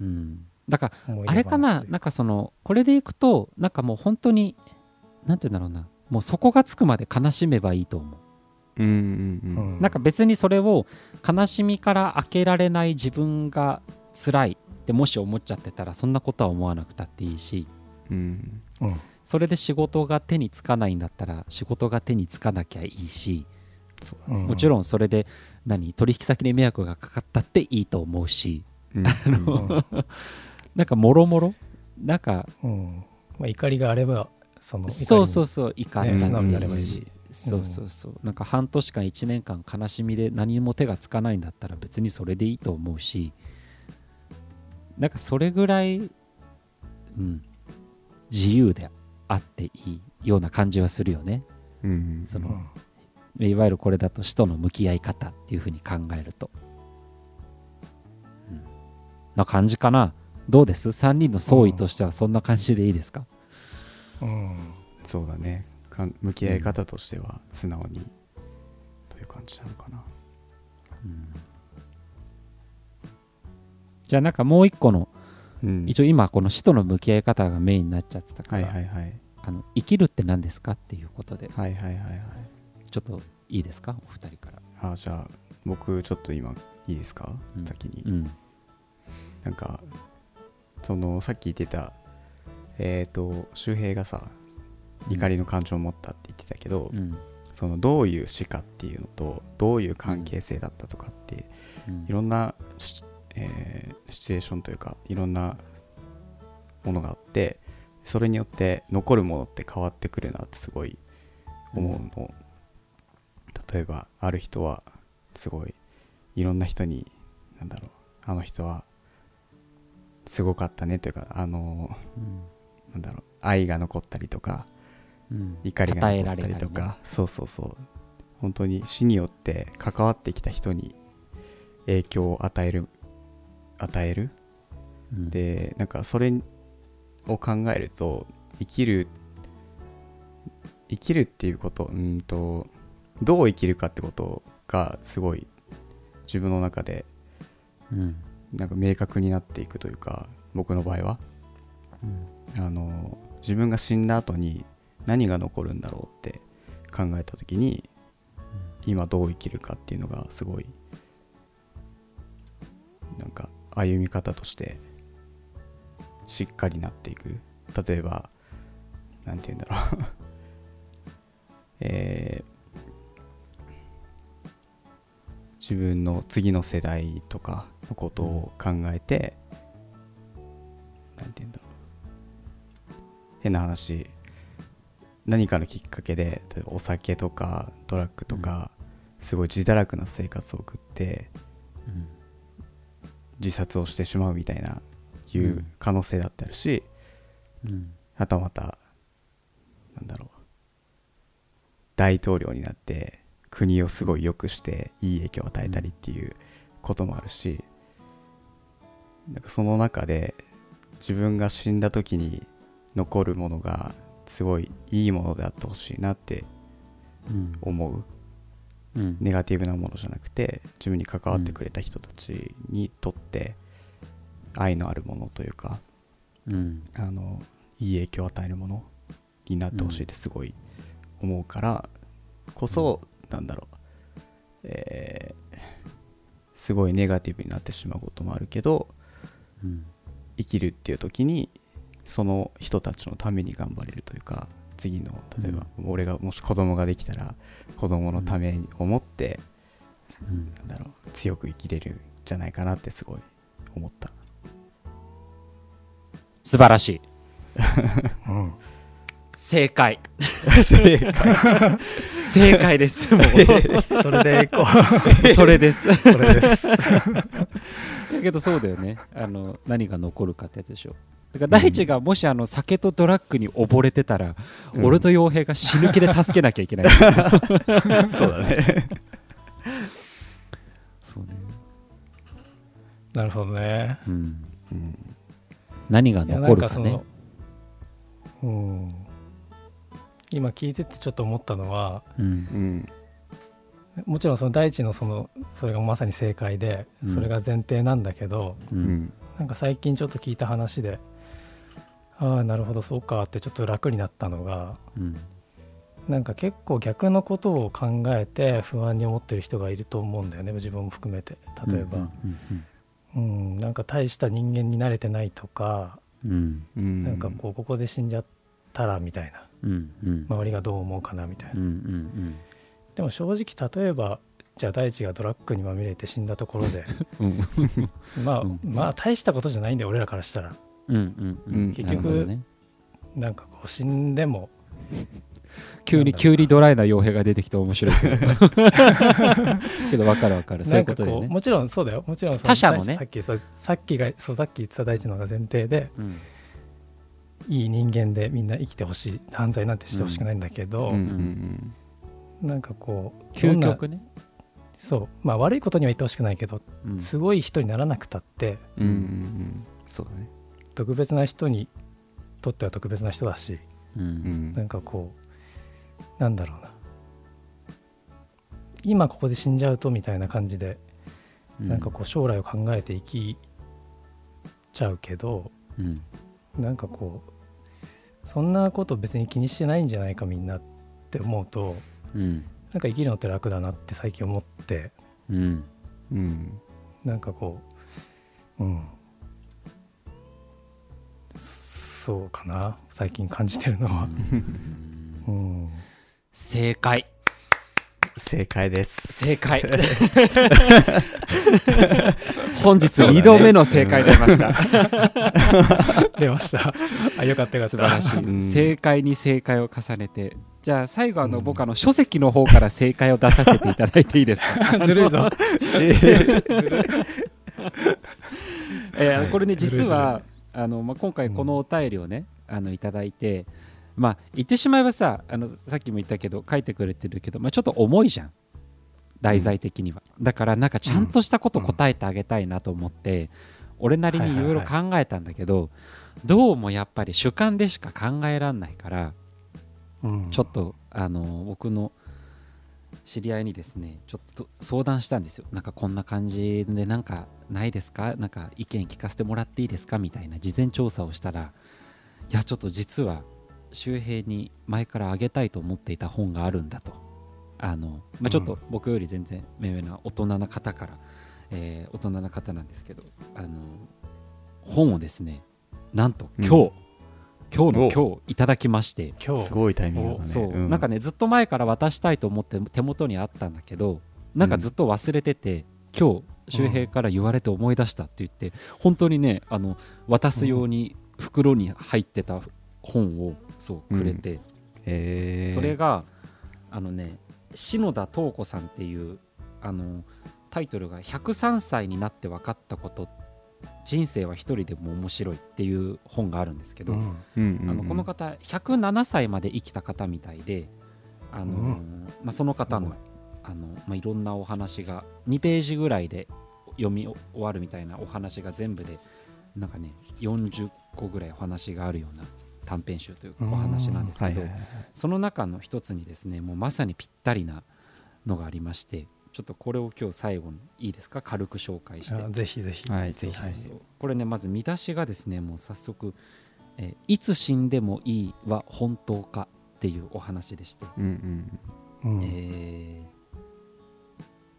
S1: うん、だからあれかな？なんかそのこれでいくとなんかもう本当になんて言うんだろうな。もうそこがつくまで悲しめばいいと思う。
S3: にうんうんうん。
S2: うん。
S1: なんか別にそれを悲しみから開けられない自分が辛い。ってもし思っちゃってたらそんなことは思わなくたっていいし。
S3: うん。
S2: うん。
S1: それで仕事が手につかないんだったら仕事が手につかなきゃいいし。
S3: そうだね。
S2: うん。
S1: もちろんそれで何取引先に迷惑がかかったっていいと思うし。
S3: うん。
S2: うん。
S1: なんかもろもろ？なんか
S2: うん。まあ、怒りがあればその怒りに
S1: そうそうそう怒った
S2: ねになればいいし。
S1: そうそうそう。なんか半年間1年間悲しみで何も手がつかないんだったら別にそれでいいと思うし。なんかそれぐらい、うん、自由であっていいような感じはするよね。
S3: うん。
S1: その
S2: うん
S1: いわゆるこれだと死との向き合い方っていうふうに考えると、うん、な感じかな。どうです ?3 人の総意としてはそんな感じでいいですか、
S2: うん。
S3: そうだね。かん向き合い方としては素直にという感じなのかな。
S1: うん。じゃあなんかもう一個の
S3: うん。
S1: 一応今この死との向き合い方がメインになっちゃってたか
S3: はい
S1: ら、
S3: はいはい。
S1: あの生きるって何ですか？っていうことで。
S3: はいはいはいはい
S1: ちょっといいですか？お二人から。
S3: あじゃあ僕ちょっと今いいですか、
S1: うん。
S3: 先に、
S1: うん。
S3: なんかそのさっき言ってたえっ、と周平がさ怒りの感情を持ったって言ってたけど、
S1: うん。
S3: そのどういう死かっていうのとどういう関係性だったとかって
S1: うん。
S3: いろんなシ,、えーシチュエーションというかいろんなものがあってそれによって残るものって変わってくるなってすごい思うの、例えばある人はすごいいろんな人になんだろうあの人はすごかったねというかあの
S1: うん
S3: なんだろう愛が残ったりとか
S1: うん。
S3: 怒りが残ったりとかそうそうそう。本当に死によって関わってきた人に影響を与える与える？
S1: うん。
S3: でなんかそれを考えると生きる生きるっていうことうんとどう生きるかってことがすごい自分の中で
S1: うん。
S3: なんか明確になっていくというか僕の場合は。
S1: うん。
S3: あの自分が死んだ後に何が残るんだろうって考えた時に今どう生きるかっていうのがすごいなんか歩み方としてしっかりなっていく。例えばなんて言うんだろう。えー自分の次の世代とかのことを考えて、なんて言うんだろう。変な話。何かのきっかけで例えばお酒とかドラッグとか、すごい自堕落な生活を送って
S1: うん
S3: 自殺をしてしまうみたいないううん可能性だったりし、はまたなんだろう。大統領になって国をすごい良くしていい影響を与えたりっていうこともあるしなんかその中で自分が死んだ時に残るものがすごいいいものであってほしいなって
S1: うん
S3: 思う。
S1: うん。
S3: ネガティブなものじゃなくて自分に関わってくれた人たちにとって愛のあるものというか
S1: うん。
S3: あのいい影響を与えるものになってほしいってすごい思うからこそ、なんだろう、えーすごいネガティブになってしまうこともあるけど
S1: うん。
S3: 生きるっていう時にその人たちのために頑張れるというか次の例えば、俺がもし子供ができたら子供のために思って、
S1: うん。
S3: なんだろう強く生きれるんじゃないかなってすごい思った。
S1: 素晴らしい。
S2: うん
S1: 正解。
S3: 正解。
S1: 正解です。もう。
S2: それでいこ
S1: それです。
S2: うそれです。
S1: だけどそうだよね。あの何が残るかってやつでしょ。だから大地がもしあの酒とドラッグに溺れてたら、
S3: うん。
S1: 俺と傭兵が死ぬ気で助けなきゃいけない、
S3: そうだね。
S1: そうね、
S2: なるほどね。
S1: うん、
S3: うん。
S1: 何が残るかね。
S2: うん今聞いててちょっと思ったのは
S1: うん。
S3: うん。
S2: もちろんその大地のそのそれがまさに正解で
S1: うん。
S2: それが前提なんだけど、
S1: う
S3: うん。ん
S2: なんか最近ちょっと聞いた話でああなるほどそうかってちょっと楽になったのが
S1: うん。
S2: なんか結構逆のことを考えて不安に思ってる人がいると思うんだよね自分も含めて例えば、
S1: うん
S2: うんなんか大した人間に慣れてないとか、
S1: うん。
S3: うん。
S2: なんかこうここで死んじゃったらみたいな
S1: うんうん。
S2: 周りがどう思うかなみたいな。
S1: うんうん
S2: でも正直例えばじゃあ大地がドラッグにまみれて死んだところで。
S1: うん。
S2: まあ、
S1: うん。
S2: まあ大したことじゃないんだよ俺らからしたら。
S1: うんうんうん。
S3: 結
S2: 局
S1: ね。
S2: なんかこう死んでも。
S1: 急に急にドライな傭兵が出てきて面白いけど。分かる分かる。そう
S2: ない
S1: うことだよね。
S2: もちろんそうだよ。もちろんその
S1: 他者のね。
S2: さっきそうさっきがそうさっき言ってた大地のが前提で。
S1: うん
S2: いい人間でみんな生きてほしい犯罪なんてしてほしくないんだけど、
S3: うんうん
S2: なんかこう
S1: 究極ね。
S2: そう。まあ悪いことには言ってほしくないけど
S1: うん。
S2: すごい人にならなくたって
S3: うんうんうん。そうだね。
S2: 特別な人にとっては特別な人だし
S1: う
S3: うん。ん
S2: なんかこうなんだろうな。今ここで死んじゃうとみたいな感じで、なんかこう将来を考えて生きちゃうけど
S1: うん
S2: なんかこうそんなこと別に気にしてないんじゃないかみんなって思うと
S1: うん。
S2: なんか生きるのって楽だなって最近思って
S1: うん。
S3: うん。
S2: なんかこううん。そうかな最近感じてるのは。うん。
S1: 正解
S3: 正解です。
S1: 正解。本日2度目の正解出ました、
S2: 出ました。あよかったよかった。
S1: 素晴らしい、
S3: うん。
S1: 正解に正解を重ねて。じゃあ最後あの、
S2: うん。
S1: 僕あの書籍の方から正解を出させていただいていいですか？
S2: ずるいぞ。
S1: えー。これね実はあの、まあ、今回このお便りをね、あのいただいてまあ言ってしまえばさあのさっきも言ったけど書いてくれてるけど、まあ、ちょっと重いじゃん。題材的には、だからなんかちゃんとしたこと答えてあげたいなと思って、俺なりにいろいろ考えたんだけど、どうもやっぱり主観でしか考えらんないから
S2: うん。
S1: ちょっとあの僕の知り合いにですねちょっと相談したんですよ。なんかこんな感じでなんかないですか？なんか意見聞かせてもらっていいですか？みたいな事前調査をしたらいやちょっと実は周平に前からあげたいと思っていた本があるんだと。あの、まあ、ちょっと僕より全然目上な大人な方から、えー大人な方なんですけどあの本をですねなんと今日、今日の今日いただきまして。
S2: 今日。
S3: すごいタイミングだね。
S1: そう、
S3: ん。
S1: なんかねずっと前から渡したいと思って手元にあったんだけどなんかずっと忘れてて、今日周平から言われて思い出したって言って、本当にねあの渡すように袋に入ってた本をそうくれて、
S3: へー。
S1: それがあのね篠田東子さんっていうあのタイトルが「103歳になって分かったこと人生は一人でも面白い」っていう本があるんですけど、
S2: うん。
S3: うんうんうん。
S1: あのこの方107歳まで生きた方みたいで、あのー
S2: うん。
S1: まあ、その方のあの、まあ、いろんなお話が2ページぐらいで読み終わるみたいなお話が全部でなんかね40個ぐらいお話があるような短編集というかお話なんですけど
S3: はいはいはい。
S1: その中の一つにですねもうまさにぴったりなのがありましてちょっとこれを今日最後にいいですか？軽く紹介して。
S2: あぜひぜひ。
S3: はい
S1: そう
S3: ぜひ
S1: そうそうこれねまず見出しがですねもう早速、えーいつ死んでもいいは本当か?」っていうお話でして、
S3: うん
S2: うん
S1: えー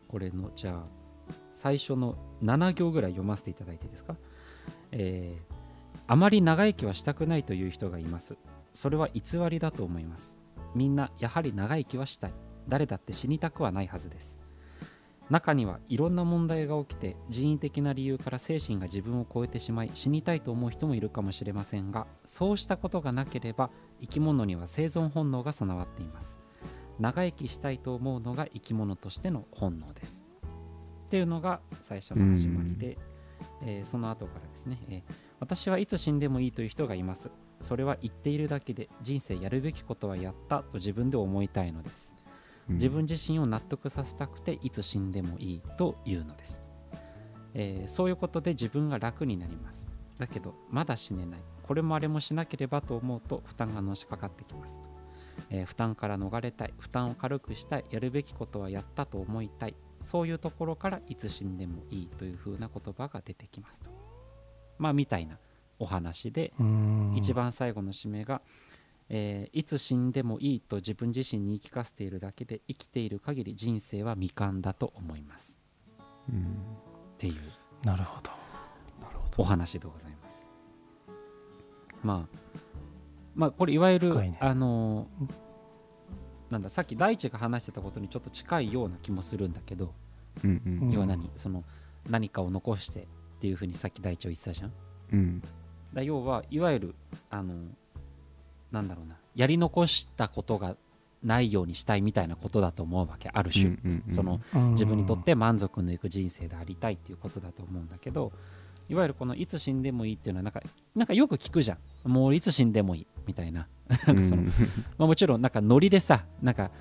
S1: これのじゃあ最初の7行ぐらい読ませていただいていいですか、えーあまり長生きはしたくないという人がいます。それは偽りだと思います。みんなやはり長生きはしたい。誰だって死にたくはないはずです。中にはいろんな問題が起きて人為的な理由から精神が自分を超えてしまい死にたいと思う人もいるかもしれませんがそうしたことがなければ生き物には生存本能が備わっています。長生きしたいと思うのが生き物としての本能です。っていうのが最初の始まりで、えーその後からですね、えー私はいつ死んでもいいという人がいます。それは言っているだけで人生やるべきことはやったと自分で思いたいのです。
S3: うん。
S1: 自分自身を納得させたくていつ死んでもいいというのです、えーそういうことで自分が楽になります。だけどまだ死ねない。これもあれもしなければと思うと負担がのしかかってきます。と、えー負担から逃れたい。負担を軽くしたい。やるべきことはやったと思いたい。そういうところからいつ死んでもいいというふうな言葉が出てきますとまあみたいなお話で
S2: うん。
S1: 一番最後の締めが、えーいつ死んでもいいと自分自身に言い聞かせているだけで生きている限り人生は未完だと思います。
S3: うん。
S1: っていう。
S2: なるほど。
S3: なるほ
S1: お話でございます。まあまあこれいわゆる、
S2: ね。
S1: あのーなんださっき大地が話してたことにちょっと近いような気もするんだけど、
S3: うんうん
S2: うん。
S1: 要は何その何かを残してっていうふうにさっき大地は言ってたじゃん。
S3: うん。
S1: だ要はいわゆるあのなんだろうな。やり残したことがないようにしたいみたいなことだと思うわけある種、
S3: うんうんうん
S1: その自分にとって満足のいく人生でありたいっていうことだと思うんだけどいわゆるこのいつ死んでもいいっていうのはなんかなんかよく聞くじゃん。もういつ死んでもいい。みたいな。なんかその、
S3: うん。
S1: まあ、もちろんなんかノリでさなんか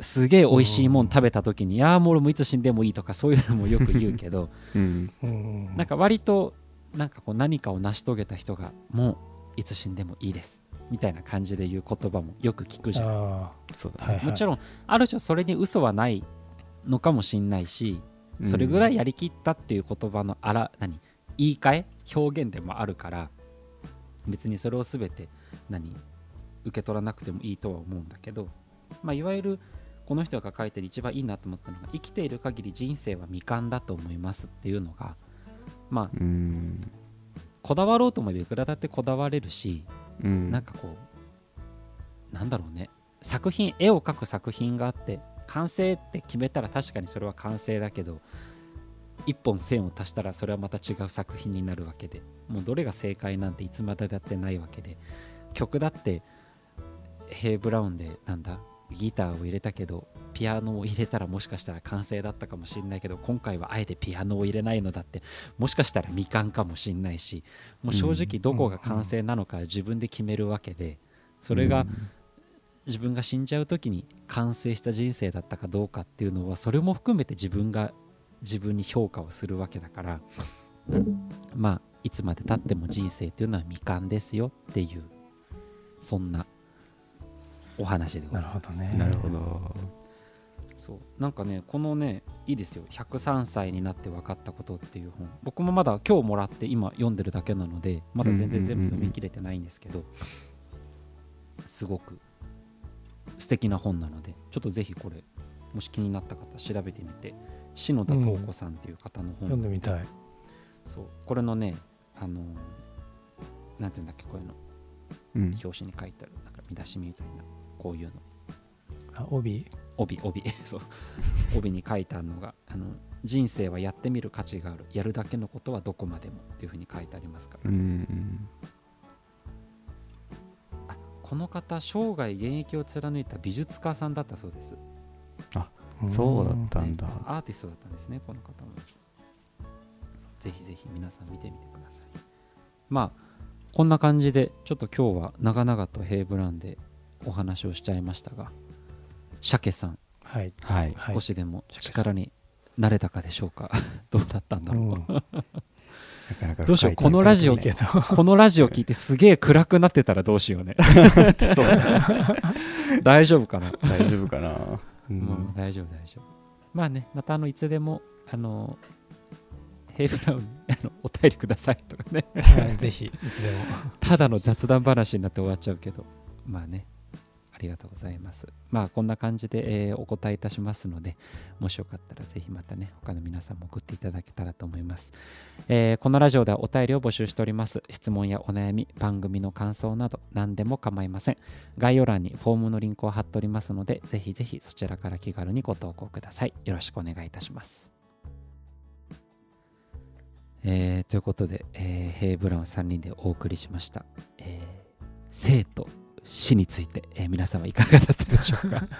S1: すげえ美味しいもん食べた時にいやーもう俺もいつ死んでもいいとかそういうのもよく言うけど
S3: うん。
S2: うん。
S1: なんか割となんかこう何かを成し遂げた人がもういつ死んでもいいですみたいな感じで言う言葉もよく聞くじゃん。
S2: あ
S3: そうだね。
S2: はい
S1: もちろんある種それに嘘はないのかもしんないしそれぐらいやりきったっていう言葉のあら何言い換え？表現でもあるから別にそれを全て何受け取らなくてもいいとは思うんだけど、まあ、いわゆるこの人が書いてる一番いいなと思ったのが生きている限り人生は未完だと思いますっていうのがまあ
S3: うん。
S1: こだわろうと思えばいくらだってこだわれるし、
S3: うん。
S1: なんかこうなんだろうね。作品絵を描く作品があって完成って決めたら確かにそれは完成だけど一本線を足したらそれはまた違う作品になるわけでもうどれが正解なんていつまでだってないわけで曲だってヘイ・ブラウンでなんだギターを入れたけどピアノを入れたらもしかしたら完成だったかもしれないけど今回はあえてピアノを入れないのだってもしかしたら未完かもしれないしもう正直どこが完成なのか自分で決めるわけでそれが自分が死んじゃう時に完成した人生だったかどうかっていうのはそれも含めて自分が自分に評価をするわけだからまあいつまでたっても人生っていうのは未完ですよっていうそんなお話でござ
S2: ないる
S1: ます。
S2: ほどね。
S3: なるほど。
S1: そう。なんかねこのねいいですよ。103歳になって分かったことっていう本。僕もまだ今日もらって今読んでるだけなのでまだ全然全部読み切れてないんですけどすごく素敵な本なのでちょっとぜひこれもし気になった方調べてみて篠田東子さんっていう方の本、
S2: 読んでみたい。
S1: そう。これのねあのなんていうんだっけこういうの。
S3: うん。
S1: 表紙に書いてあるなんか見出しみたいなこういうの。
S2: あ帯？
S1: 帯帯。そう。帯に書いてあるのがあの人生はやってみる価値がある。やるだけのことはどこまでもっていうふうに書いてありますから。
S3: うんうん
S1: あこの方生涯現役を貫いた美術家さんだったそうです。
S3: そうだったんだ。
S1: ねアーティストだったんですねこの方も。ぜひぜひ皆さん見てみてください。まあこんな感じでちょっと今日は長々とヘイブランでお話をしちゃいましたが鮭さん。
S2: はい。
S3: はい。
S2: はい。
S1: 少しでも力になれたかでしょうか？どうだったんだろう、
S2: うん。
S3: なかなか
S1: どうしよう？このラジオ
S2: けど
S1: このラジオ聞いてすげえ暗くなってたらどうしようね。大丈夫かな、
S3: 大丈夫かな？う
S1: ん。大丈夫大丈夫。まあねまたあのいつでもあのヘイブラウンにあのお便りくださいとかね。
S2: はいぜひいつでも。
S1: ただの雑談話になって終わっちゃうけど。まあねありがとうございます。まあこんな感じで、えーお答えいたしますのでもしよかったらぜひまたね他の皆さんも送っていただけたらと思います、えーこのラジオではお便りを募集しております。質問やお悩み番組の感想など何でも構いません。概要欄にフォームのリンクを貼っておりますのでぜひぜひそちらから気軽にご投稿ください。よろしくお願いいたします。えーということで、えーヘイブラウン3人でお送りしました、えー生と死について、えー皆様いかがだったでしょうか？なんか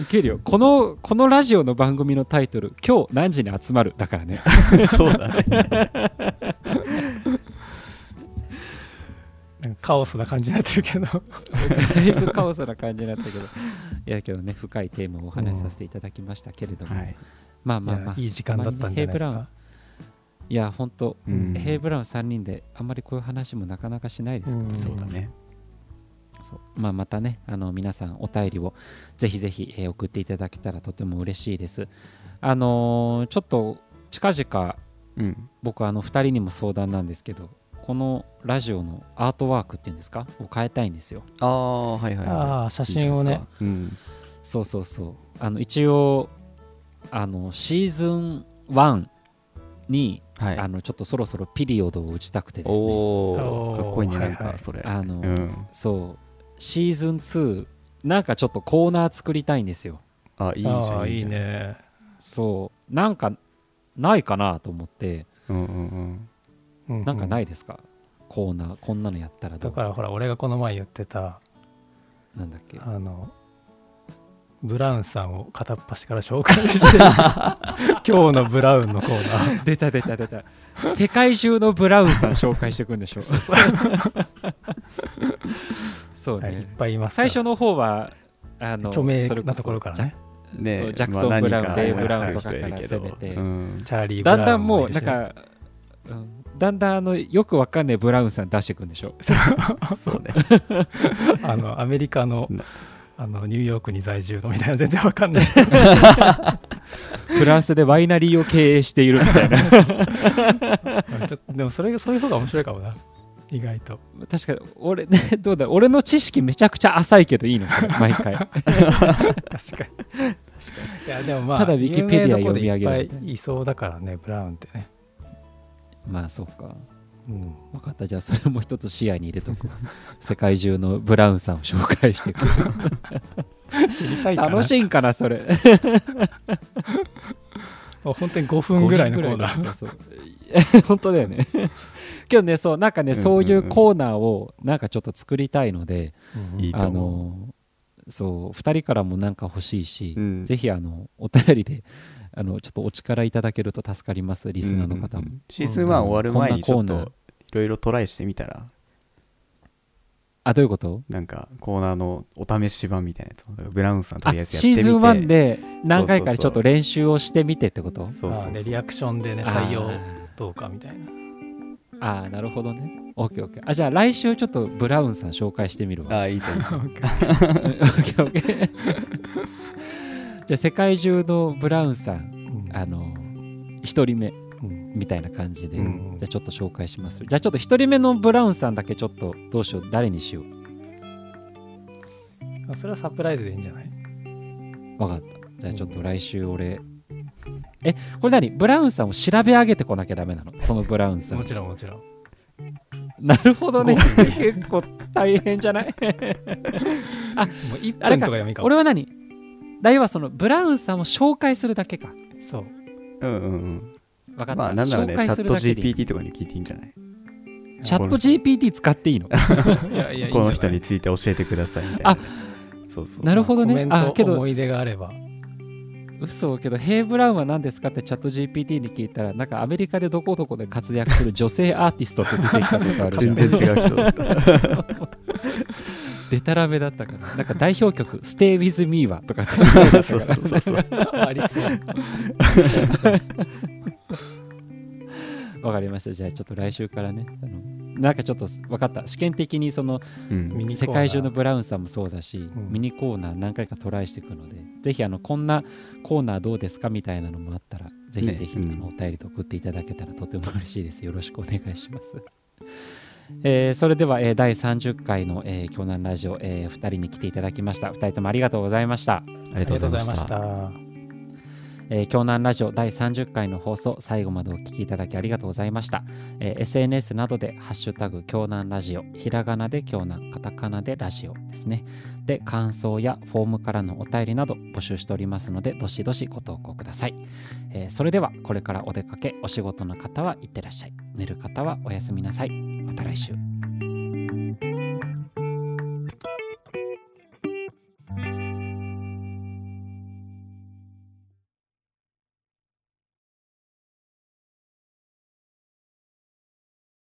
S1: いけるよこのこのラジオの番組のタイトル「今日何時に集まる」だからね。
S3: そうだね。
S2: カオスな感じになってるけど。
S1: だいぶカオスな感じになったけど。いやけどね深いテーマをお話しさせていただきましたけれども、
S3: はい。
S1: まあまあまあ。
S2: いやいい時間だったんじゃないですか
S1: いや本当、
S3: うん。
S1: ヘイブラウン3人であんまりこういう話もなかなかしないですからね、
S2: うん。
S3: そうだね。
S1: そう。まあ、またねあの皆さんお便りをぜひぜひ、えー送っていただけたらとても嬉しいです。あのーちょっと近々
S3: うん。
S1: 僕あの2人にも相談なんですけどこのラジオのアートワークっていうんですか？を変えたいんですよ。
S3: ああはいはいはい。
S2: ああ写真をね。
S3: うん。
S1: そうそうそう。あの一応あのシーズン1に、
S3: はい。
S1: あのちょっとそろそろピリオドを打ちたくてですね。
S3: お
S2: おー
S3: おかっこいいねないんかそれ。
S1: あの、
S3: うん。
S1: そうシーズン2なんかちょっとコーナー作りたいんですよ。
S3: あいいじゃん
S2: いい
S3: じゃん。
S2: ね
S1: そうなんかないかなと思って。
S3: うんうんうん。
S1: なんか
S2: い
S1: ないですか、コーナーこんなのやったらどう？
S2: だからほら俺がこの前言ってた
S1: なんだっけ？
S2: あのブラウンさんを片っ端から紹介して 今日のブラウンのコーナー。
S1: 出た出た出た。世界中のブラウンさん紹介していくんでしょ そうね、
S2: はい、いっぱいいます。
S1: 最初の方はあの
S2: 著名なところからね。
S3: ね
S1: そうジャクソンブラウン
S3: まあ
S1: デイブブラウン
S3: 何
S1: とかから攻めて
S3: うん。
S2: チャーリー・ブ
S1: だ
S2: ラウン
S1: んだんもうなんか、うんだんだんあのよくわかんないブラウンさん出していくんでしょ。
S3: そうね。
S2: あのアメリカの
S3: な
S2: あのニューヨークに在住のみたいな全然わかんない
S1: フランスでワイナリーを経営しているみたいな。
S2: ちょっとでもそれがそういう方が面白いかもな。意外と。
S1: 確かに。俺どうだ俺の知識めちゃくちゃ浅いけどいいのそれ。毎回。
S2: 確かに。いやでもまあ
S1: ただウィキペディア読み上げる
S2: いそうだからねブラウンってね。
S1: まあそうか
S2: うん。
S1: 分かった。じゃあそれも一つ視野に入れとく 世界中のブラウンさんを紹介していく
S2: 知りたいかな。
S1: 楽しいんかなそれ。
S2: 本当に5分ぐらいのコーナー。
S1: 本当だよね。今日ねそうなんかね、
S3: うんうんうん。
S1: そういうコーナーをなんかちょっと作りたいので、あ
S3: いいと思
S1: のそう2人からもなんか欲しいし、
S3: う、うん。
S1: ぜひあのお便りであのちょっとお力いただけると助かりますリスナーの方も、
S3: うんうんうん。シーズン1終わる前にちょっといろいろトライしてみたら。
S1: あどういうこと？
S3: なんかコーナーのお試し版みたいなやつブラウンさんと
S1: あ
S3: りあえずやってみて。
S1: シーズン1で何回かちょっと練習をしてみてってこと？
S3: そうそうそう。
S2: あーでリアクションでね採用どうかみたいな。
S1: あーなるほどね。OKOK あじゃあ来週ちょっとブラウンさん紹介してみるわ。
S3: ああいいじゃん。
S1: オッケーオッケーじゃあ世界中のブラウンさん
S2: うん。
S1: あの一人目
S2: うん。
S1: みたいな感じで、
S2: うん
S1: じゃあちょっと紹介します。じゃあちょっと一人目のブラウンさんだけちょっとどうしよう。誰にしよう。
S2: あそれはサプライズでいいんじゃない？
S1: わかった。じゃあちょっと来週俺。えこれ何？ブラウンさんを調べ上げてこなきゃダメなの？そのブラウンさ
S2: も
S1: ん
S2: ちろんもちろん。
S1: なるほどね。結構大変じゃない？
S2: もう1
S1: あれか
S2: 分とかでもいいかも。
S1: 俺は何？大はそのブラウンさんを紹介するだけか。
S2: そう。
S3: うんうんうん。
S1: 分かった、
S3: まあなんならねチャット GPT とかに聞いていいんじゃない？
S1: チャット GPT 使っていいの？
S2: いやいや
S3: この人について教えてくださいみたいな。ね、そうそう。
S1: なるほどね。あけど
S2: ト思い出があれば。
S1: 嘘けど、ヘイブラウンは何ですかってチャット GPT に聞いたら、なんかアメリカでどこどこで活躍する女性アーティストって出てきたことある。じゃん
S3: 全然違う人だった
S1: でたらめだったから、なんか代表曲、Stay with me はとか。って
S3: そうそうそうそう。
S2: ありそう。
S1: わかりました。じゃあちょっと来週からね、あのなんかちょっと分かった。試験的にその
S3: うん。
S1: 世界中のブラウンさんもそうだし、
S2: ん。
S1: ミニコーナー何回かトライしていくので、ぜひあのこんなコーナーどうですかみたいなのもあったら、ぜひぜひ、
S3: ね。うん。
S1: あのお便りと送っていただけたらとても嬉しいです。よろしくお願いします。えーそれでは、えー第30回の、えー、京南ラジオ、え2人に来ていただきました。2人ともありがとうございました。
S3: あ
S2: あ
S3: りがとうございました。
S2: た
S1: えー京南ラジオ第30回の放送最後までお聞きいただきありがとうございました、えー SNS などで「ハッシュタグ京南ラジオ」ひらがなで京南カタカナでラジオですね。で感想やフォームからのお便りなど募集しておりますのでどしどしご投稿ください、えーそれではこれからお出かけお仕事の方はいってらっしゃい。寝る方はおやすみなさいまた来週。